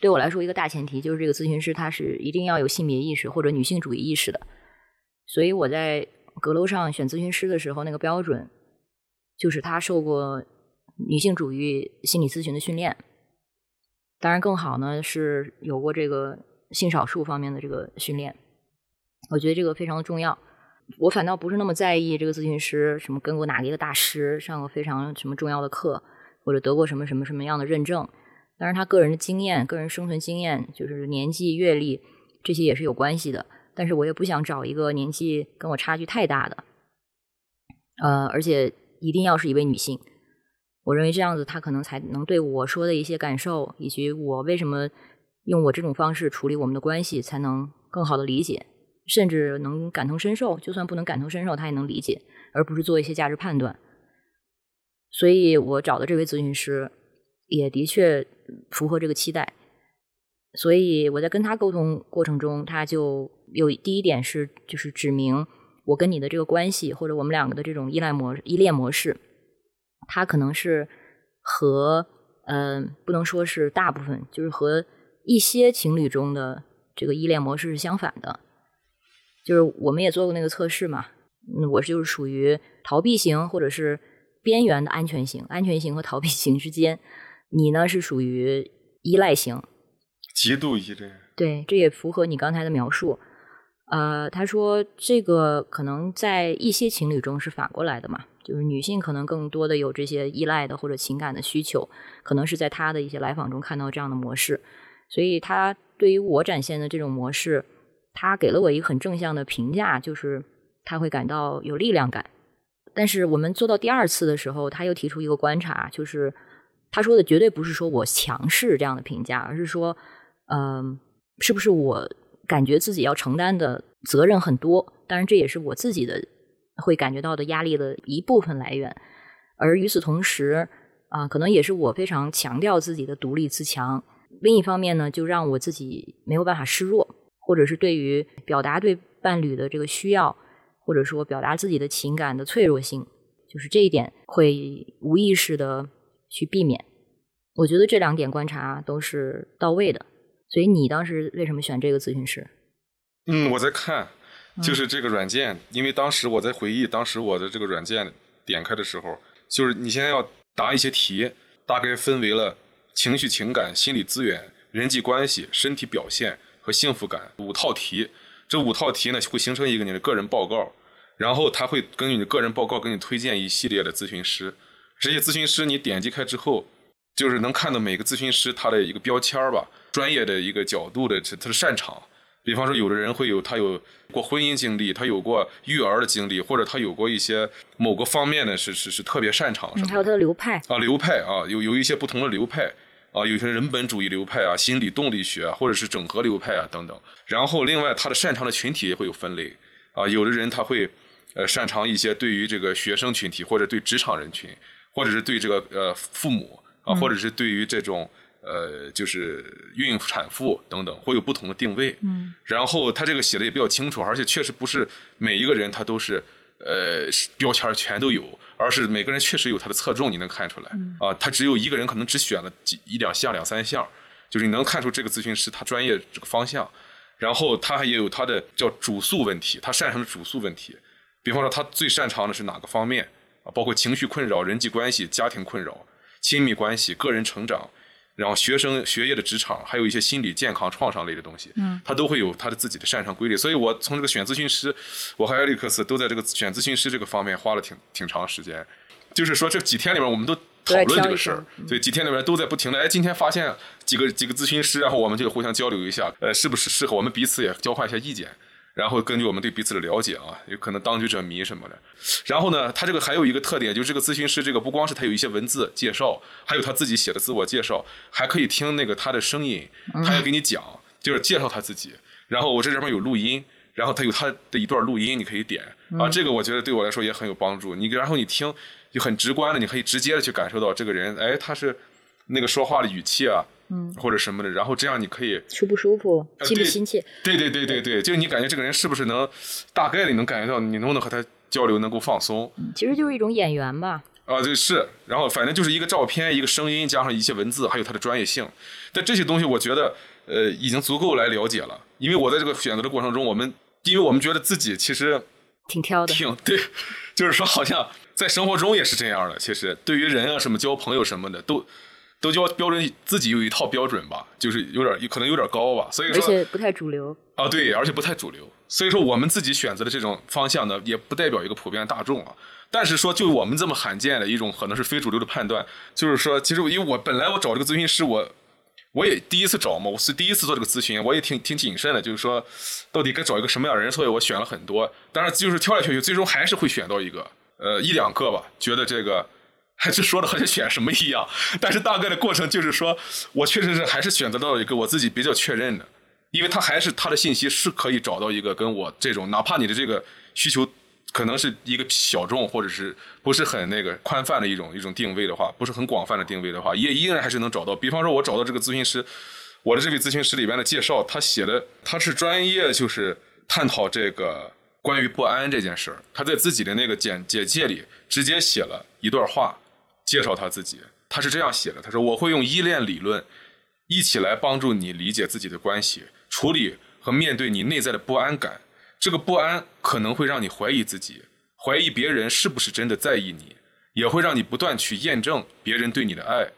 对我来说，一个大前提就是这个咨询师他是一定要有性别意识或者女性主义意识的。所以我在阁楼上选咨询师的时候，那个标准就是他受过女性主义心理咨询的训练。当然，更好呢是有过这个性少数方面的这个训练。我觉得这个非常的重要，我反倒不是那么在意这个咨询师什么跟过哪一个大师，上过非常什么重要的课，或者得过什么什么什么样的认证。当然，他个人的经验、个人生存经验，就是年纪、阅历这些也是有关系的。但是我也不想找一个年纪跟我差距太大的，呃，而且一定要是一位女性。我认为这样子，他可能才能对我说的一些感受，以及我为什么用我这种方式处理我们的关系，才能更好的理解。甚至能感同身受，就算不能感同身受，他也能理解，而不是做一些价值判断。所以我找的这位咨询师也的确符合这个期待。所以我在跟他沟通过程中，他就有第一点是，就是指明我跟你的这个关系，或者我们两个的这种依赖模依恋模式，他可能是和嗯，不能说是大部分，就是和一些情侣中的这个依恋模式是相反的。就是我们也做过那个测试嘛，嗯，我就是属于逃避型或者是边缘的安全型，安全型和逃避型之间，你呢是属于依赖型，极度依赖。对，这也符合你刚才的描述。呃，他说这个可能在一些情侣中是反过来的嘛，就是女性可能更多的有这些依赖的或者情感的需求，可能是在他的一些来访中看到这样的模式，所以他对于我展现的这种模式。他给了我一个很正向的评价，就是他会感到有力量感。但是我们做到第二次的时候，他又提出一个观察，就是他说的绝对不是说我强势这样的评价，而是说，嗯，是不是我感觉自己要承担的责任很多？当然，这也是我自己的会感觉到的压力的一部分来源。而与此同时，啊，可能也是我非常强调自己的独立自强。另一方面呢，就让我自己没有办法示弱。或者是对于表达对伴侣的这个需要，或者说表达自己的情感的脆弱性，就是这一点会无意识的去避免。我觉得这两点观察都是到位的。所以你当时为什么选这个咨询师？嗯，我在看，就是这个软件，因为当时我在回忆，当时我的这个软件点开的时候，就是你现在要答一些题，大概分为了情绪、情感、心理资源、人际关系、身体表现。和幸福感五套题，这五套题呢会形成一个你的个人报告，然后他会根据你的个人报告给你推荐一系列的咨询师。这些咨询师你点击开之后，就是能看到每个咨询师他的一个标签吧，专业的一个角度的他的擅长。比方说，有的人会有他有过婚姻经历，他有过育儿的经历，或者他有过一些某个方面的是是是特别擅长。还有他的流派啊，流派啊，有有一些不同的流派。啊，有些人本主义流派啊，心理动力学啊或者是整合流派啊等等。然后另外他的擅长的群体也会有分类啊，有的人他会呃擅长一些对于这个学生群体或者对职场人群，或者是对这个呃父母啊，或者是对于这种呃就是孕产妇等等，会有不同的定位。嗯。然后他这个写的也比较清楚，而且确实不是每一个人他都是呃标签全都有。而是每个人确实有他的侧重，你能看出来啊。他只有一个人可能只选了几一两项、两三项，就是你能看出这个咨询师他专业这个方向。然后他还也有他的叫主诉问题，他擅长的主诉问题。比方说他最擅长的是哪个方面啊？包括情绪困扰、人际关系、家庭困扰、亲密关系、个人成长。然后学生学业的职场，还有一些心理健康创伤类的东西，嗯，他都会有他的自己的擅长规律。所以我从这个选咨询师，我和艾利克斯都在这个选咨询师这个方面花了挺挺长时间。就是说这几天里面，我们都讨论这个事儿，对，几天里面都在不停的。哎，今天发现几个几个咨询师，然后我们就互相交流一下，呃，是不是适合我们彼此也交换一下意见。然后根据我们对彼此的了解啊，有可能当局者迷什么的。然后呢，他这个还有一个特点，就是这个咨询师这个不光是他有一些文字介绍，还有他自己写的自我介绍，还可以听那个他的声音，他要给你讲，就是介绍他自己。然后我这里面有录音，然后他有他的一段录音，你可以点啊，这个我觉得对我来说也很有帮助。你然后你听就很直观的，你可以直接的去感受到这个人，哎，他是那个说话的语气啊。嗯，或者什么的，然后这样你可以舒不舒服，亲不亲切？对对对对对，就是你感觉这个人是不是能大概的能感觉到你能不能和他交流，能够放松？其实就是一种演员吧。啊，对是，然后反正就是一个照片，一个声音，加上一些文字，还有他的专业性。但这些东西我觉得，呃，已经足够来了解了。因为我在这个选择的过程中，我们因为我们觉得自己其实挺挑的，挺对，就是说好像在生活中也是这样的。其实对于人啊，什么交朋友什么的都。都叫标准，自己有一套标准吧，就是有点可能有点高吧，所以说而且不太主流啊，对，而且不太主流，所以说我们自己选择的这种方向呢，也不代表一个普遍大众啊。但是说就我们这么罕见的一种可能是非主流的判断，就是说，其实因为我本来我找这个咨询师，我我也第一次找嘛，我是第一次做这个咨询，我也挺挺谨慎的，就是说到底该找一个什么样的人，所以我选了很多，但是就是挑来挑去，最终还是会选到一个，呃，一两个吧，觉得这个。还是说的好像选什么一样，但是大概的过程就是说，我确实是还是选择到一个我自己比较确认的，因为他还是他的信息是可以找到一个跟我这种，哪怕你的这个需求可能是一个小众或者是不是很那个宽泛的一种一种定位的话，不是很广泛的定位的话，也依然还是能找到。比方说，我找到这个咨询师，我的这位咨询师里边的介绍，他写的他是专业就是探讨这个关于不安这件事儿，他在自己的那个简简介里直接写了一段话。介绍他自己，他是这样写的：“他说我会用依恋理论一起来帮助你理解自己的关系，处理和面对你内在的不安感。这个不安可能会让你怀疑自己，怀疑别人是不是真的在意你，也会让你不断去验证别人对你的爱。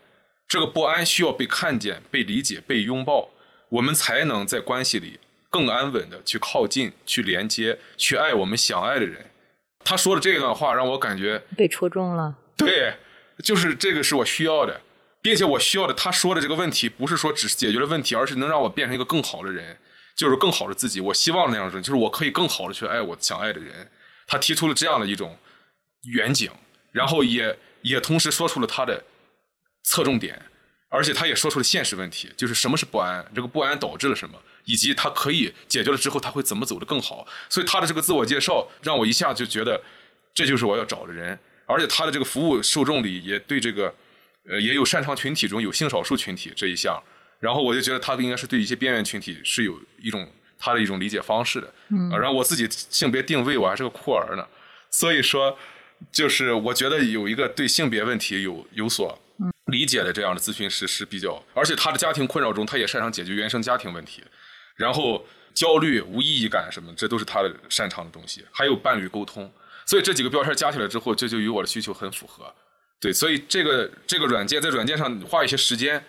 这个不安需要被看见、被理解、被拥抱，我们才能在关系里更安稳的去靠近、去连接、去爱我们想爱的人。”他说的这段话让我感觉被戳中了。对。就是这个是我需要的，并且我需要的，他说的这个问题不是说只是解决了问题，而是能让我变成一个更好的人，就是更好的自己。我希望那样人，就是我可以更好的去爱我想爱的人。他提出了这样的一种远景，然后也也同时说出了他的侧重点，而且他也说出了现实问题，就是什么是不安，这个不安导致了什么，以及他可以解决了之后他会怎么走得更好。所以他的这个自我介绍让我一下就觉得这就是我要找的人。而且他的这个服务受众里也对这个，呃，也有擅长群体中有性少数群体这一项，然后我就觉得他应该是对一些边缘群体是有一种他的一种理解方式的，嗯，然后我自己性别定位我还是个酷儿呢，所以说就是我觉得有一个对性别问题有有所理解的这样的咨询师是比较，而且他的家庭困扰中他也擅长解决原生家庭问题，然后焦虑无意义感什么这都是他的擅长的东西，还有伴侣沟通。所以这几个标签加起来之后，这就与我的需求很符合。对，所以这个这个软件在软件上花一些时间，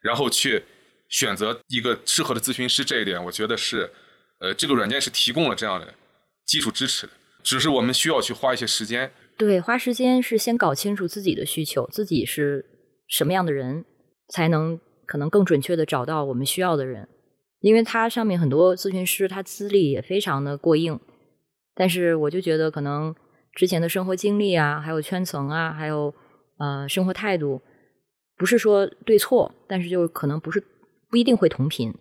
然后去选择一个适合的咨询师，这一点我觉得是，呃，这个软件是提供了这样的技术支持的。只是我们需要去花一些时间。对，花时间是先搞清楚自己的需求，自己是什么样的人，才能可能更准确的找到我们需要的人。因为它上面很多咨询师，他资历也非常的过硬，但是我就觉得可能。之前的生活经历啊，还有圈层啊，还有呃生活态度，不是说对错，但是就可能不是不一定会同频，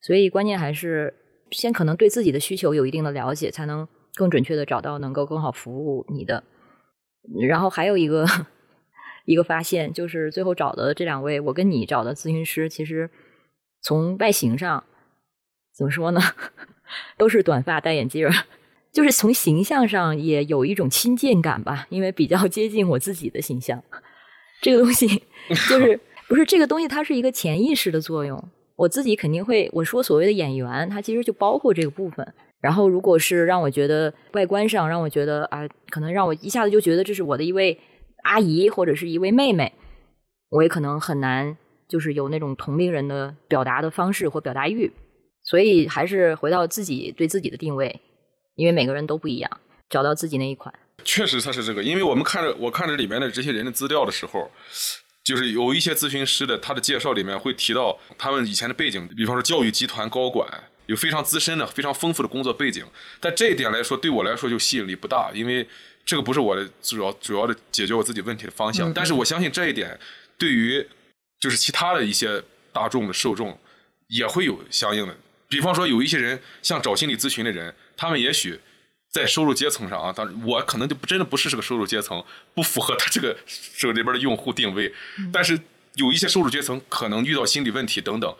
所以关键还是先可能对自己的需求有一定的了解，才能更准确的找到能够更好服务你的。然后还有一个 一个发现，就是最后找的这两位，我跟你找的咨询师，其实从外形上怎么说呢，都是短发戴眼镜。就是从形象上也有一种亲近感吧，因为比较接近我自己的形象。这个东西 就是不是这个东西，它是一个潜意识的作用。我自己肯定会我说所谓的演员，它其实就包括这个部分。然后，如果是让我觉得外观上让我觉得啊，可能让我一下子就觉得这是我的一位阿姨或者是一位妹妹，我也可能很难就是有那种同龄人的表达的方式或表达欲。所以，还是回到自己对自己的定位。因为每个人都不一样，找到自己那一款。确实，他是这个。因为我们看着我看着里面的这些人的资料的时候，就是有一些咨询师的他的介绍里面会提到他们以前的背景，比方说教育集团高管，有非常资深的、非常丰富的工作背景。但这一点来说，对我来说就吸引力不大，因为这个不是我的主要主要的解决我自己问题的方向。但是我相信这一点对于就是其他的一些大众的受众也会有相应的。比方说，有一些人像找心理咨询的人，他们也许在收入阶层上啊，当然我可能就真的不是这个收入阶层，不符合他这个手里边的用户定位。但是有一些收入阶层可能遇到心理问题等等，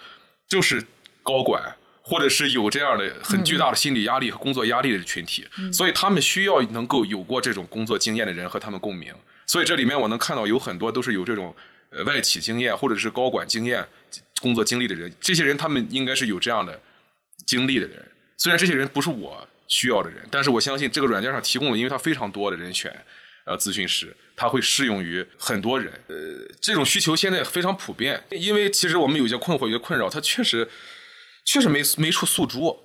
就是高管或者是有这样的很巨大的心理压力和工作压力的群体，所以他们需要能够有过这种工作经验的人和他们共鸣。所以这里面我能看到有很多都是有这种呃外企经验或者是高管经验工作经历的人，这些人他们应该是有这样的。经历的人，虽然这些人不是我需要的人，但是我相信这个软件上提供了，因为它非常多的人选，呃，咨询师，它会适用于很多人。呃，这种需求现在非常普遍，因为其实我们有些困惑、有些困扰，它确实确实没没处诉诸，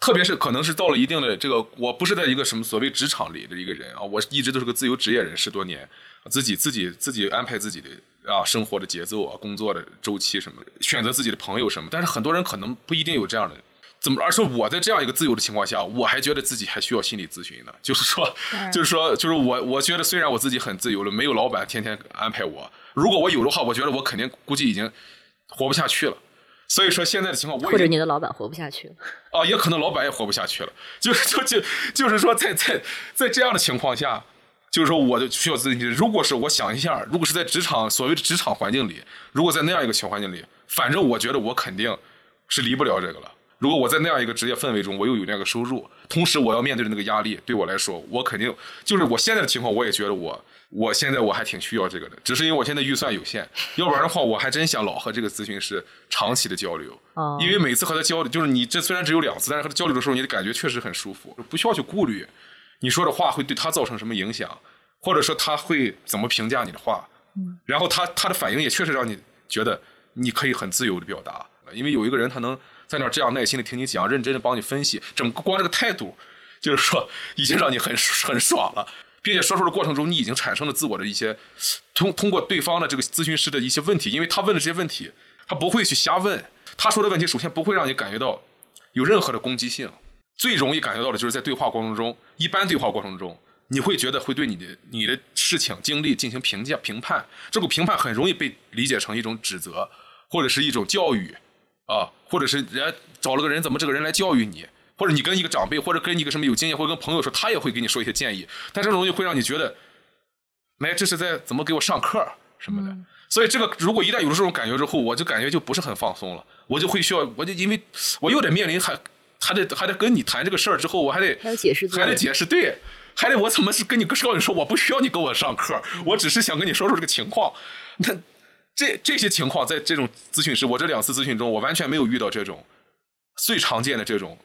特别是可能是到了一定的这个，我不是在一个什么所谓职场里的一个人啊，我一直都是个自由职业人，十多年，自己自己自己安排自己的啊生活的节奏啊，工作的周期什么，选择自己的朋友什么，但是很多人可能不一定有这样的。怎么？而且我在这样一个自由的情况下，我还觉得自己还需要心理咨询呢。就是说，就是说，就是我，我觉得虽然我自己很自由了，没有老板天天安排我，如果我有的话，我觉得我肯定估计已经活不下去了。所以说现在的情况我，或者你的老板活不下去了啊，也可能老板也活不下去了。就是就就就是说，在在在这样的情况下，就是说，我就需要自己。如果是我想一下，如果是在职场所谓的职场环境里，如果在那样一个小环境里，反正我觉得我肯定是离不了这个了。如果我在那样一个职业氛围中，我又有那个收入，同时我要面对的那个压力，对我来说，我肯定就是我现在的情况，我也觉得我我现在我还挺需要这个的，只是因为我现在预算有限，要不然的话，我还真想老和这个咨询师长期的交流，因为每次和他交流，就是你这虽然只有两次，但是和他交流的时候，你的感觉确实很舒服，不需要去顾虑。你说的话会对他造成什么影响，或者说他会怎么评价你的话，然后他他的反应也确实让你觉得你可以很自由的表达，因为有一个人他能。在那儿这样耐心的听你讲，认真的帮你分析，整个光这个态度，就是说已经让你很很爽了，并且说出的过程中，你已经产生了自我的一些通通过对方的这个咨询师的一些问题，因为他问的这些问题，他不会去瞎问，他说的问题首先不会让你感觉到有任何的攻击性，最容易感觉到的就是在对话过程中，一般对话过程中，你会觉得会对你的你的事情经历进行评价评判，这个评判很容易被理解成一种指责或者是一种教育。啊，或者是人家找了个人，怎么这个人来教育你？或者你跟一个长辈，或者跟一个什么有经验，或者跟朋友说，他也会给你说一些建议。但这种东西会让你觉得，哎，这是在怎么给我上课什么的。所以这个如果一旦有了这种感觉之后，我就感觉就不是很放松了。我就会需要，我就因为我又得面临还还得还得跟你谈这个事儿之后，我还得还得解释，还得解释，对，还得我怎么是跟你告诉你说，我不需要你给我上课，我只是想跟你说说这个情况。那。这这些情况，在这种咨询师，我这两次咨询中，我完全没有遇到这种最常见的这种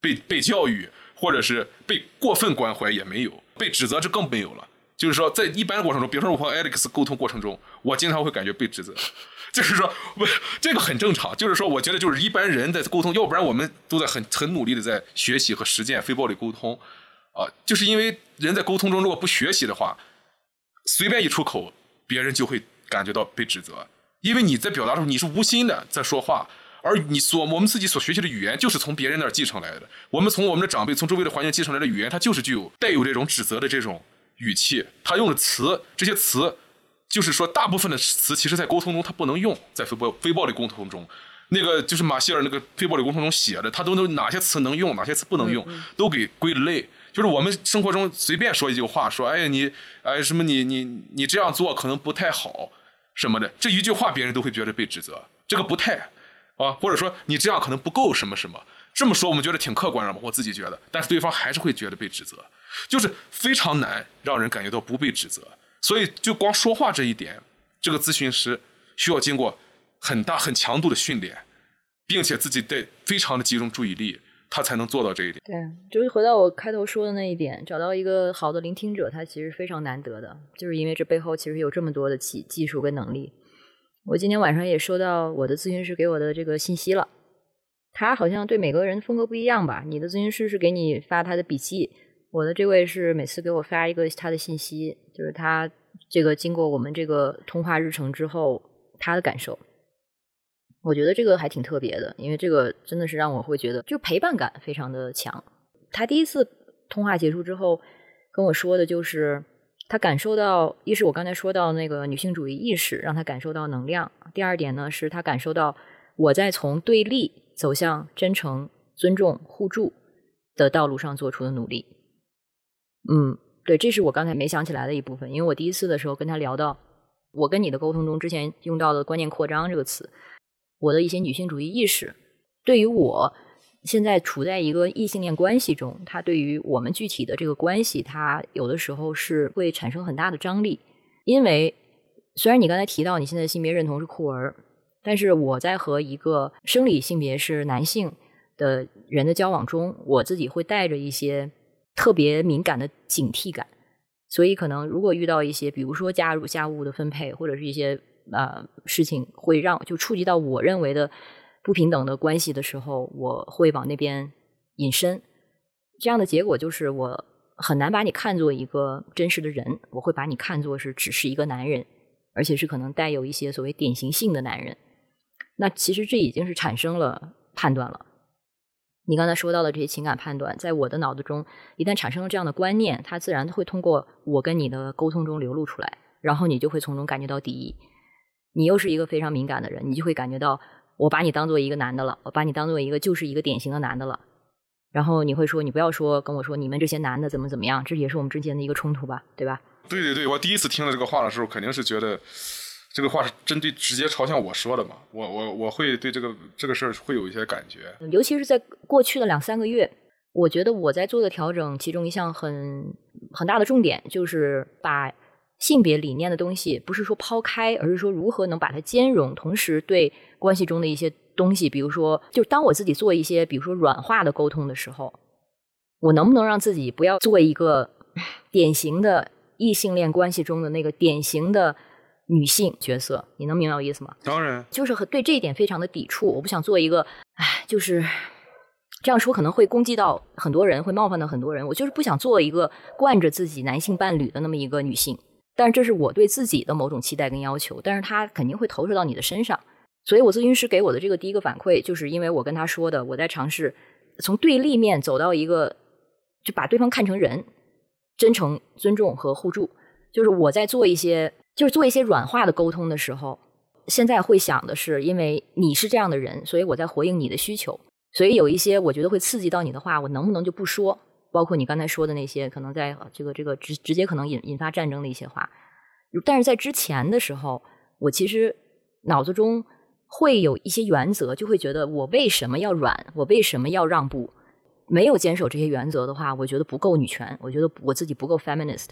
被被教育，或者是被过分关怀也没有，被指责这更没有了。就是说，在一般的过程中，比如说我和 Alex 沟通过程中，我经常会感觉被指责，就是说，不，这个很正常。就是说，我觉得就是一般人在沟通，要不然我们都在很很努力的在学习和实践非暴力沟通啊，就是因为人在沟通中如果不学习的话，随便一出口，别人就会。感觉到被指责，因为你在表达的时候你是无心的在说话，而你所我们自己所学习的语言就是从别人那儿继承来的。我们从我们的长辈、从周围的环境继承来的语言，它就是具有带有这种指责的这种语气。他用的词，这些词就是说，大部分的词其实在沟通中他不能用，在非暴非暴力沟通中，那个就是马歇尔那个非暴力沟通中写的，他都能哪些词能用，哪些词不能用，都给归类。就是我们生活中随便说一句话，说哎呀你哎什么你你你这样做可能不太好。什么的这一句话，别人都会觉得被指责，这个不太啊，或者说你这样可能不够什么什么，这么说我们觉得挺客观的嘛，我自己觉得，但是对方还是会觉得被指责，就是非常难让人感觉到不被指责，所以就光说话这一点，这个咨询师需要经过很大很强度的训练，并且自己得非常的集中注意力。他才能做到这一点。对，就是回到我开头说的那一点，找到一个好的聆听者，他其实非常难得的，就是因为这背后其实有这么多的技技术跟能力。我今天晚上也收到我的咨询师给我的这个信息了，他好像对每个人风格不一样吧？你的咨询师是给你发他的笔记，我的这位是每次给我发一个他的信息，就是他这个经过我们这个通话日程之后他的感受。我觉得这个还挺特别的，因为这个真的是让我会觉得，就陪伴感非常的强。他第一次通话结束之后跟我说的就是，他感受到，一是我刚才说到那个女性主义意识让他感受到能量；第二点呢，是他感受到我在从对立走向真诚、尊重、互助的道路上做出的努力。嗯，对，这是我刚才没想起来的一部分，因为我第一次的时候跟他聊到，我跟你的沟通中之前用到的观念扩张这个词。我的一些女性主义意识，对于我现在处在一个异性恋关系中，它对于我们具体的这个关系，它有的时候是会产生很大的张力。因为虽然你刚才提到你现在性别认同是酷儿，但是我在和一个生理性别是男性的人的交往中，我自己会带着一些特别敏感的警惕感，所以可能如果遇到一些，比如说加入家务的分配，或者是一些。呃，事情会让就触及到我认为的不平等的关系的时候，我会往那边引申。这样的结果就是我很难把你看作一个真实的人，我会把你看作是只是一个男人，而且是可能带有一些所谓典型性的男人。那其实这已经是产生了判断了。你刚才说到的这些情感判断，在我的脑子中一旦产生了这样的观念，它自然会通过我跟你的沟通中流露出来，然后你就会从中感觉到敌意。你又是一个非常敏感的人，你就会感觉到我把你当做一个男的了，我把你当做一个就是一个典型的男的了。然后你会说，你不要说跟我说你们这些男的怎么怎么样，这也是我们之间的一个冲突吧，对吧？对对对，我第一次听到这个话的时候，肯定是觉得这个话是针对直接朝向我说的嘛。我我我会对这个这个事儿会有一些感觉，尤其是在过去的两三个月，我觉得我在做的调整，其中一项很很大的重点就是把。性别理念的东西不是说抛开，而是说如何能把它兼容，同时对关系中的一些东西，比如说，就当我自己做一些，比如说软化的沟通的时候，我能不能让自己不要做一个典型的异性恋关系中的那个典型的女性角色？你能明白我意思吗？当然，就是和对这一点非常的抵触。我不想做一个，哎，就是这样说可能会攻击到很多人，会冒犯到很多人。我就是不想做一个惯着自己男性伴侣的那么一个女性。但这是我对自己的某种期待跟要求，但是他肯定会投射到你的身上，所以我咨询师给我的这个第一个反馈，就是因为我跟他说的，我在尝试从对立面走到一个，就把对方看成人，真诚、尊重和互助，就是我在做一些，就是做一些软化的沟通的时候，现在会想的是，因为你是这样的人，所以我在回应你的需求，所以有一些我觉得会刺激到你的话，我能不能就不说？包括你刚才说的那些，可能在这个这个直直接可能引引发战争的一些话，但是在之前的时候，我其实脑子中会有一些原则，就会觉得我为什么要软，我为什么要让步？没有坚守这些原则的话，我觉得不够女权，我觉得我自己不够 feminist。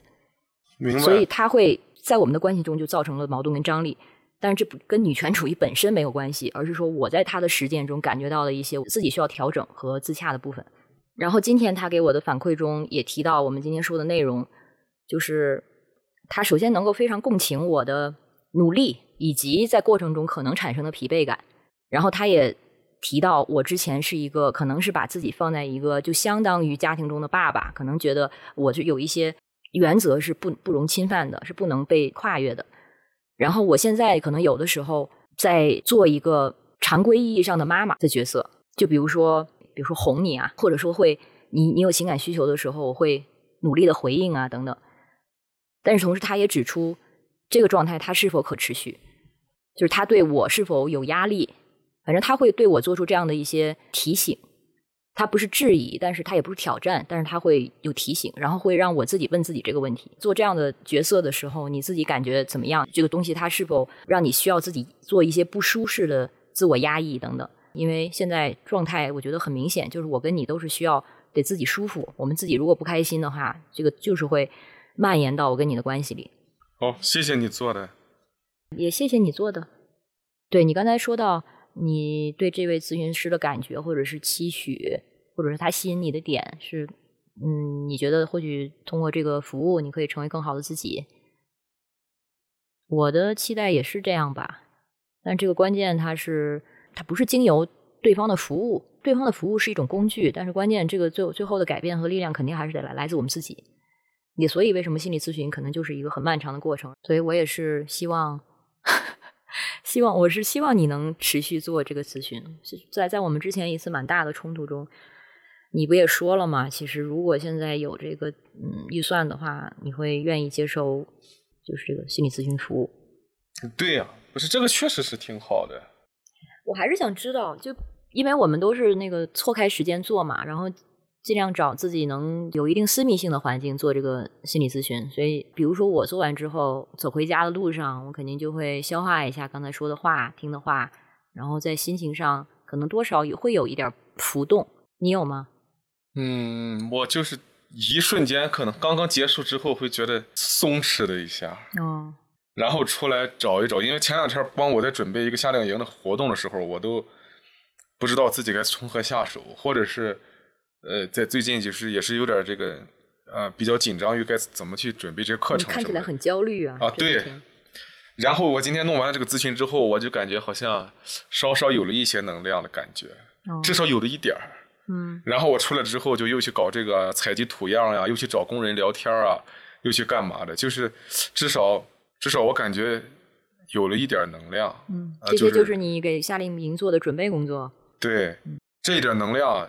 明白。所以他会在我们的关系中就造成了矛盾跟张力，但是这不跟女权主义本身没有关系，而是说我在他的实践中感觉到了一些自己需要调整和自洽的部分。然后今天他给我的反馈中也提到，我们今天说的内容，就是他首先能够非常共情我的努力，以及在过程中可能产生的疲惫感。然后他也提到，我之前是一个可能是把自己放在一个就相当于家庭中的爸爸，可能觉得我就有一些原则是不不容侵犯的，是不能被跨越的。然后我现在可能有的时候在做一个常规意义上的妈妈的角色，就比如说。比如说哄你啊，或者说会你你有情感需求的时候，我会努力的回应啊等等。但是同时，他也指出这个状态它是否可持续，就是他对我是否有压力。反正他会对我做出这样的一些提醒，他不是质疑，但是他也不是挑战，但是他会有提醒，然后会让我自己问自己这个问题：做这样的角色的时候，你自己感觉怎么样？这个东西它是否让你需要自己做一些不舒适的自我压抑等等？因为现在状态，我觉得很明显，就是我跟你都是需要得自己舒服。我们自己如果不开心的话，这个就是会蔓延到我跟你的关系里。好，谢谢你做的，也谢谢你做的。对你刚才说到你对这位咨询师的感觉，或者是期许，或者是他吸引你的点是，嗯，你觉得或许通过这个服务，你可以成为更好的自己。我的期待也是这样吧，但这个关键它是。它不是经由对方的服务，对方的服务是一种工具，但是关键这个最最后的改变和力量肯定还是得来来自我们自己。也所以为什么心理咨询可能就是一个很漫长的过程？所以我也是希望 希望我是希望你能持续做这个咨询。在在我们之前一次蛮大的冲突中，你不也说了吗？其实如果现在有这个嗯预算的话，你会愿意接受就是这个心理咨询服务？对呀，不是这个确实是挺好的。我还是想知道，就因为我们都是那个错开时间做嘛，然后。尽量找自己能有一定私密性的环境做这个心理咨询，所以比如说我做完之后走回家的路上，我肯定就会消化一下刚才说的话、听的话，然后在心情上可能多少也会有一点浮动。你有吗？嗯，我就是一瞬间，可能刚刚结束之后会觉得松弛了一下，哦，然后出来找一找，因为前两天帮我在准备一个夏令营的活动的时候，我都不知道自己该从何下手，或者是。呃，在最近就是也是有点这个啊，比较紧张于该怎么去准备这个课程。看起来很焦虑啊。啊，对。然后我今天弄完了这个咨询之后，我就感觉好像稍稍有了一些能量的感觉，至少有了一点儿。嗯。然后我出来之后，就又去搞这个采集土样呀，又去找工人聊天啊，又去干嘛的？就是至少至少我感觉有了一点能量。嗯。这些就是你给夏令营做的准备工作。对，这一点能量。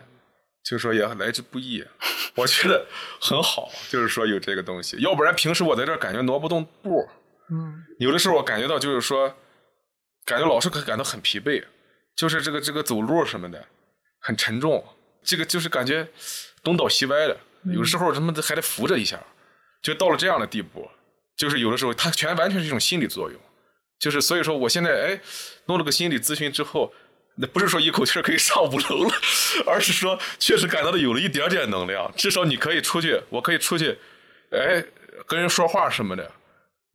就是说也来之不易，我觉得很好。就是说有这个东西，要不然平时我在这感觉挪不动步。嗯，有的时候我感觉到就是说，感觉老是感到很疲惫，就是这个这个走路什么的很沉重，这个就是感觉东倒西歪的，有时候他妈的还得扶着一下，就到了这样的地步。就是有的时候它全完全是一种心理作用，就是所以说我现在哎弄了个心理咨询之后。那不是说一口气可以上五楼了，而是说确实感到了有了一点点能量，至少你可以出去，我可以出去，哎，跟人说话什么的，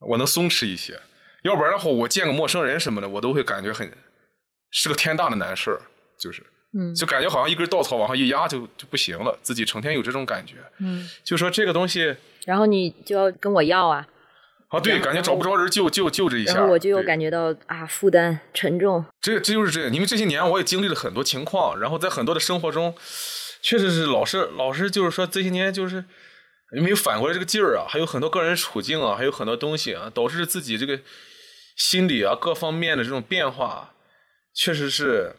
我能松弛一些。要不然的话，我见个陌生人什么的，我都会感觉很是个天大的难事儿，就是，嗯，就感觉好像一根稻草往上一压就就不行了，自己成天有这种感觉，嗯，就说这个东西，然后你就要跟我要啊。啊，对，感觉找不着人救救救这一下，然后我就又感觉到啊，负担沉重。这这就是这样，因为这些年我也经历了很多情况，然后在很多的生活中，确实是老是老是就是说这些年就是没有反过来这个劲儿啊，还有很多个人处境啊，还有很多东西啊，导致自己这个心理啊各方面的这种变化，确实是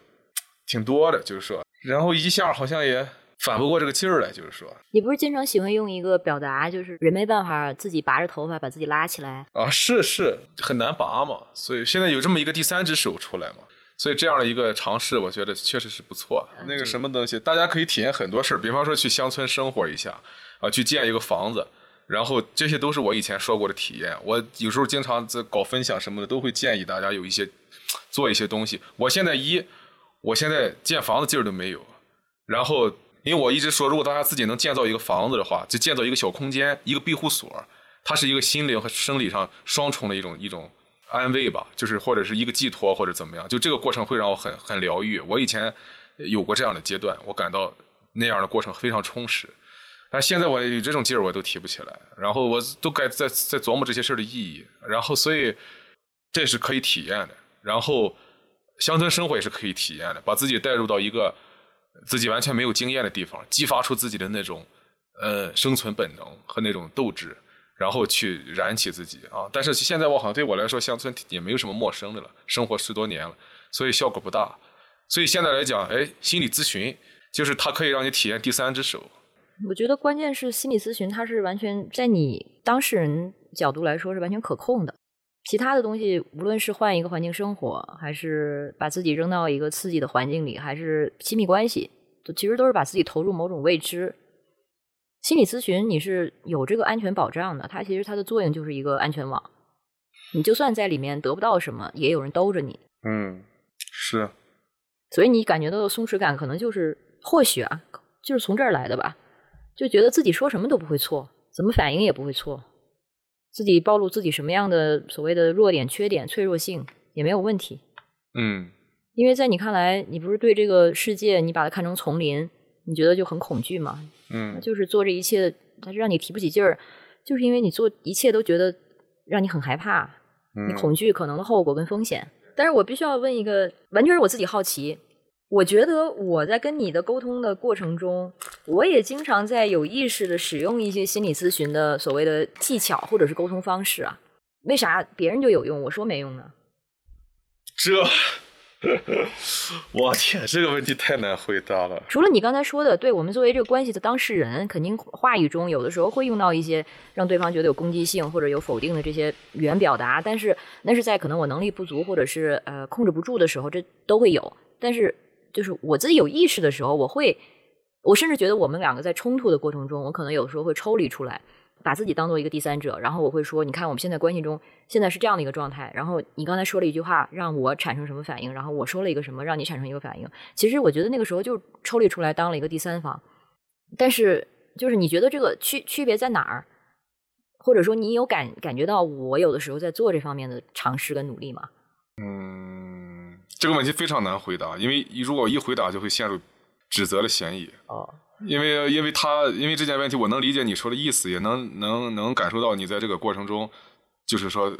挺多的，就是说，然后一下好像也。反不过这个劲儿来，就是说，你不是经常喜欢用一个表达，就是人没办法自己拔着头发把自己拉起来啊？是是，很难拔嘛。所以现在有这么一个第三只手出来嘛，所以这样的一个尝试，我觉得确实是不错。那个什么东西，大家可以体验很多事儿，比方说去乡村生活一下啊，去建一个房子，然后这些都是我以前说过的体验。我有时候经常在搞分享什么的，都会建议大家有一些做一些东西。我现在一，我现在建房子劲儿都没有，然后。因为我一直说，如果大家自己能建造一个房子的话，就建造一个小空间，一个庇护所，它是一个心灵和生理上双重的一种一种安慰吧，就是或者是一个寄托或者怎么样，就这个过程会让我很很疗愈。我以前有过这样的阶段，我感到那样的过程非常充实，但现在我有这种劲儿我都提不起来，然后我都该在在琢磨这些事儿的意义，然后所以这是可以体验的，然后乡村生活也是可以体验的，把自己带入到一个。自己完全没有经验的地方，激发出自己的那种呃生存本能和那种斗志，然后去燃起自己啊！但是现在我好像对我来说，乡村也没有什么陌生的了，生活十多年了，所以效果不大。所以现在来讲，哎，心理咨询就是它可以让你体验第三只手。我觉得关键是心理咨询，它是完全在你当事人角度来说是完全可控的。其他的东西，无论是换一个环境生活，还是把自己扔到一个刺激的环境里，还是亲密关系，其实都是把自己投入某种未知。心理咨询你是有这个安全保障的，它其实它的作用就是一个安全网。你就算在里面得不到什么，也有人兜着你。嗯，是。所以你感觉到的松弛感，可能就是或许啊，就是从这儿来的吧？就觉得自己说什么都不会错，怎么反应也不会错。自己暴露自己什么样的所谓的弱点、缺点、脆弱性也没有问题。嗯，因为在你看来，你不是对这个世界你把它看成丛林，你觉得就很恐惧嘛？嗯，就是做这一切，它是让你提不起劲儿，就是因为你做一切都觉得让你很害怕，你恐惧可能的后果跟风险。但是我必须要问一个，完全是我自己好奇。我觉得我在跟你的沟通的过程中，我也经常在有意识的使用一些心理咨询的所谓的技巧或者是沟通方式啊。为啥别人就有用，我说没用呢？这，我天，这个问题太难回答了。除了你刚才说的，对我们作为这个关系的当事人，肯定话语中有的时候会用到一些让对方觉得有攻击性或者有否定的这些语言表达，但是那是在可能我能力不足或者是呃控制不住的时候，这都会有。但是就是我自己有意识的时候，我会，我甚至觉得我们两个在冲突的过程中，我可能有时候会抽离出来。把自己当做一个第三者，然后我会说：“你看，我们现在关系中现在是这样的一个状态。然后你刚才说了一句话，让我产生什么反应？然后我说了一个什么，让你产生一个反应？其实我觉得那个时候就抽离出来当了一个第三方。但是，就是你觉得这个区区别在哪儿？或者说，你有感感觉到我有的时候在做这方面的尝试跟努力吗？”嗯，这个问题非常难回答，因为如果一回答就会陷入指责的嫌疑。啊。因为，因为他，因为这件问题，我能理解你说的意思，也能能能感受到你在这个过程中，就是说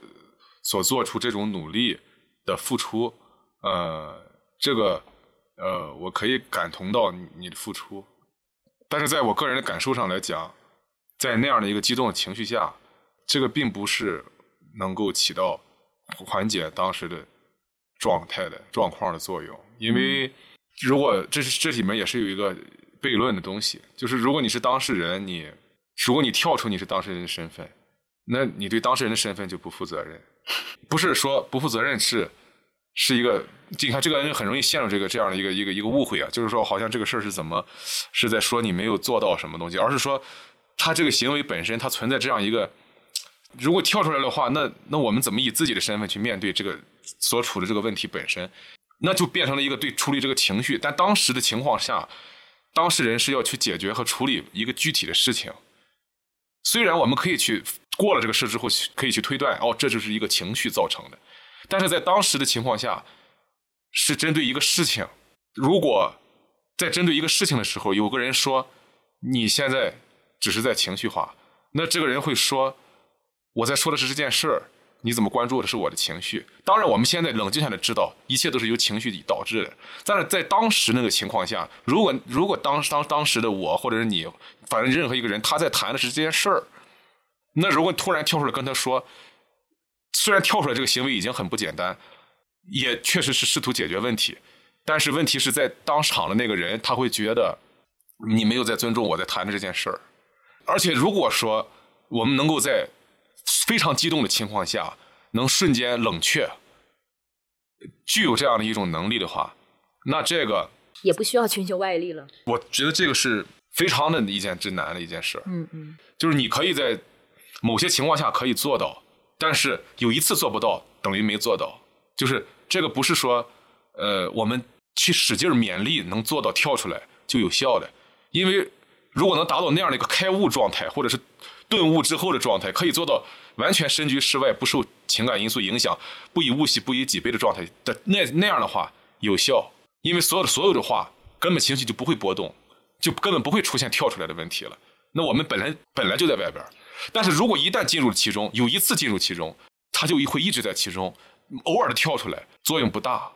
所做出这种努力的付出，呃，这个呃，我可以感同到你的付出，但是在我个人的感受上来讲，在那样的一个激动的情绪下，这个并不是能够起到缓解当时的状态的状况的作用，因为如果这是这里面也是有一个。悖论的东西，就是如果你是当事人，你如果你跳出你是当事人的身份，那你对当事人的身份就不负责任。不是说不负责任是是一个，你看这个人很容易陷入这个这样的一个一个一个误会啊，就是说好像这个事儿是怎么是在说你没有做到什么东西，而是说他这个行为本身它存在这样一个，如果跳出来的话，那那我们怎么以自己的身份去面对这个所处的这个问题本身，那就变成了一个对处理这个情绪，但当时的情况下。当事人是要去解决和处理一个具体的事情，虽然我们可以去过了这个事之后，可以去推断，哦，这就是一个情绪造成的，但是在当时的情况下，是针对一个事情。如果在针对一个事情的时候，有个人说你现在只是在情绪化，那这个人会说，我在说的是这件事儿。你怎么关注的是我的情绪？当然，我们现在冷静下来知道，一切都是由情绪导致的。但是在当时那个情况下，如果如果当当当时的我或者是你，反正任何一个人，他在谈的是这件事儿，那如果突然跳出来跟他说，虽然跳出来这个行为已经很不简单，也确实是试图解决问题，但是问题是在当场的那个人他会觉得你没有在尊重我在谈的这件事儿，而且如果说我们能够在。非常激动的情况下，能瞬间冷却，具有这样的一种能力的话，那这个也不需要寻求外力了。我觉得这个是非常的一件真难的一件事。嗯嗯，就是你可以在某些情况下可以做到，但是有一次做不到，等于没做到。就是这个不是说，呃，我们去使劲勉力能做到跳出来就有效的，因为如果能达到那样的一个开悟状态，或者是。顿悟之后的状态，可以做到完全身居室外，不受情感因素影响，不以物喜，不以己悲的状态的那那样的话有效，因为所有的所有的话，根本情绪就不会波动，就根本不会出现跳出来的问题了。那我们本来本来就在外边，但是如果一旦进入其中，有一次进入其中，他就会一直在其中，偶尔的跳出来作用不大。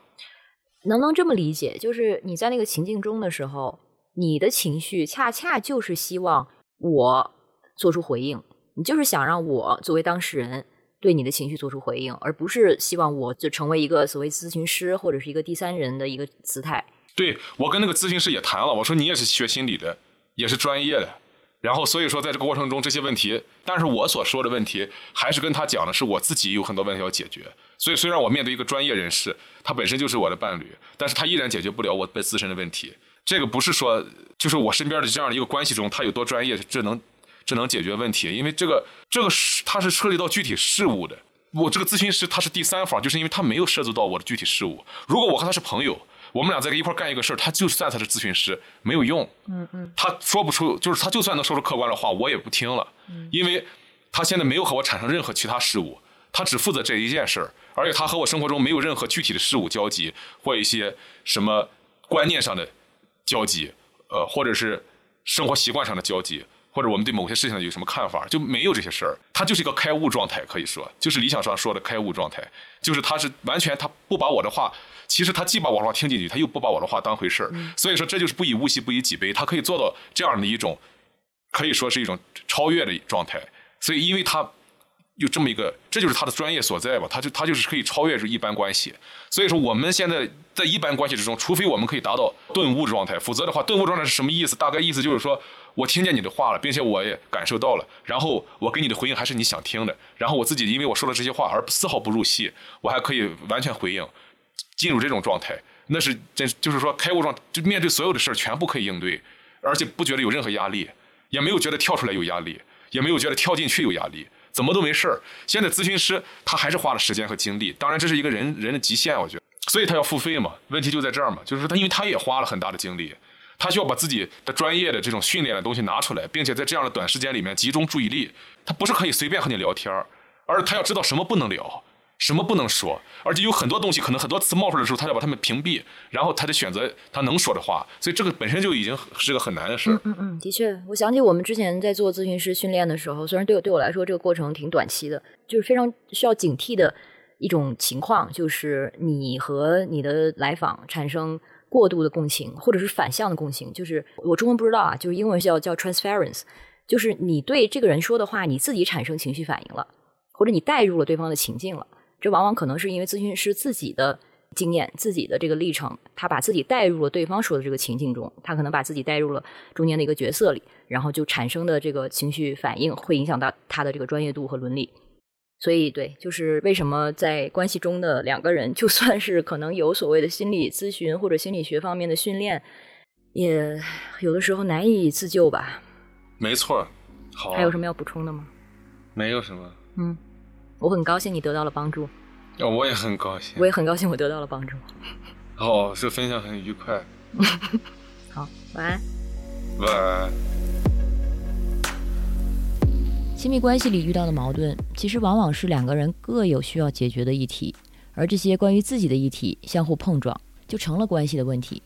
能不能这么理解？就是你在那个情境中的时候，你的情绪恰恰就是希望我。做出回应，你就是想让我作为当事人对你的情绪做出回应，而不是希望我就成为一个所谓咨询师或者是一个第三人的一个姿态。对我跟那个咨询师也谈了，我说你也是学心理的，也是专业的，然后所以说在这个过程中这些问题，但是我所说的问题还是跟他讲的是我自己有很多问题要解决，所以虽然我面对一个专业人士，他本身就是我的伴侣，但是他依然解决不了我自身的问题。这个不是说就是我身边的这样的一个关系中他有多专业，这能。这能解决问题，因为这个这个是它是涉及到具体事务的。我这个咨询师他是第三方，就是因为他没有涉足到我的具体事务。如果我和他是朋友，我们俩在一块干一个事儿，他就算他是咨询师没有用。嗯嗯。他说不出，就是他就算能说出客观的话，我也不听了。嗯。因为他现在没有和我产生任何其他事务，他只负责这一件事儿，而且他和我生活中没有任何具体的事物交集或一些什么观念上的交集，呃，或者是生活习惯上的交集。或者我们对某些事情有什么看法，就没有这些事儿。他就是一个开悟状态，可以说就是理想上说的开悟状态，就是他是完全他不把我的话，其实他既把我的话听进去，他又不把我的话当回事儿。所以说这就是不以物喜，不以己悲。他可以做到这样的一种，可以说是一种超越的状态。所以因为他有这么一个，这就是他的专业所在吧？他就他就是可以超越这一般关系。所以说我们现在在一般关系之中，除非我们可以达到顿悟状态，否则的话，顿悟状态是什么意思？大概意思就是说我听见你的话了，并且我也感受到了，然后我给你的回应还是你想听的，然后我自己因为我说了这些话而丝毫不入戏，我还可以完全回应，进入这种状态，那是真就是说开悟状，就面对所有的事儿全部可以应对，而且不觉得有任何压力，也没有觉得跳出来有压力，也没有觉得跳进去有压力。怎么都没事儿。现在咨询师他还是花了时间和精力，当然这是一个人人的极限，我觉得，所以他要付费嘛。问题就在这儿嘛，就是他因为他也花了很大的精力，他需要把自己的专业的这种训练的东西拿出来，并且在这样的短时间里面集中注意力。他不是可以随便和你聊天儿，而他要知道什么不能聊。什么不能说？而且有很多东西，可能很多词冒出来的时候，他要把他们屏蔽，然后他得选择他能说的话。所以这个本身就已经是个很难的事。嗯嗯，的确，我想起我们之前在做咨询师训练的时候，虽然对我对我来说这个过程挺短期的，就是非常需要警惕的一种情况，就是你和你的来访产生过度的共情，或者是反向的共情。就是我中文不知道啊，就是英文叫叫 transference，就是你对这个人说的话，你自己产生情绪反应了，或者你带入了对方的情境了。这往往可能是因为咨询师自己的经验、自己的这个历程，他把自己带入了对方说的这个情境中，他可能把自己带入了中间的一个角色里，然后就产生的这个情绪反应会影响到他的这个专业度和伦理。所以，对，就是为什么在关系中的两个人，就算是可能有所谓的心理咨询或者心理学方面的训练，也有的时候难以自救吧。没错，好，还有什么要补充的吗？没有什么，嗯。我很高兴你得到了帮助，哦，我也很高兴，我也很高兴我得到了帮助。哦，这分享很愉快。好，晚安。晚安。亲密关系里遇到的矛盾，其实往往是两个人各有需要解决的议题，而这些关于自己的议题相互碰撞，就成了关系的问题。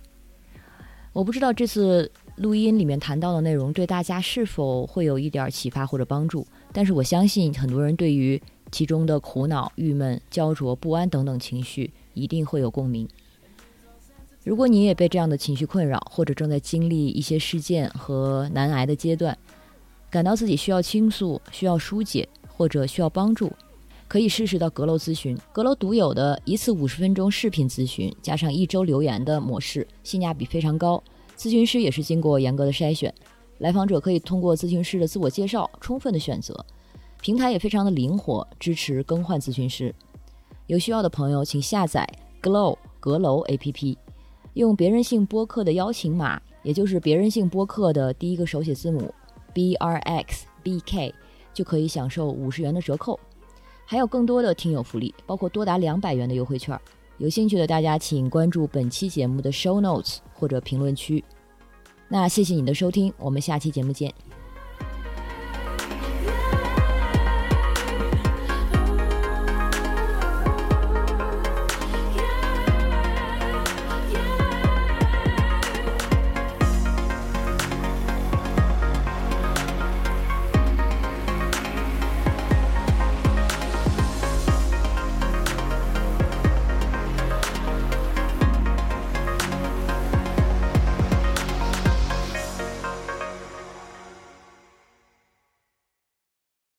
我不知道这次录音里面谈到的内容对大家是否会有一点启发或者帮助，但是我相信很多人对于。其中的苦恼、郁闷、焦灼、不安等等情绪一定会有共鸣。如果你也被这样的情绪困扰，或者正在经历一些事件和难挨的阶段，感到自己需要倾诉、需要疏解或者需要帮助，可以试试到阁楼咨询。阁楼独有的一次五十分钟视频咨询，加上一周留言的模式，性价比非常高。咨询师也是经过严格的筛选，来访者可以通过咨询师的自我介绍，充分的选择。平台也非常的灵活，支持更换咨询师。有需要的朋友，请下载 Glow 阁楼 APP，用别人性播客的邀请码，也就是别人性播客的第一个手写字母 BRXBK，就可以享受五十元的折扣。还有更多的听友福利，包括多达两百元的优惠券。有兴趣的大家，请关注本期节目的 Show Notes 或者评论区。那谢谢你的收听，我们下期节目见。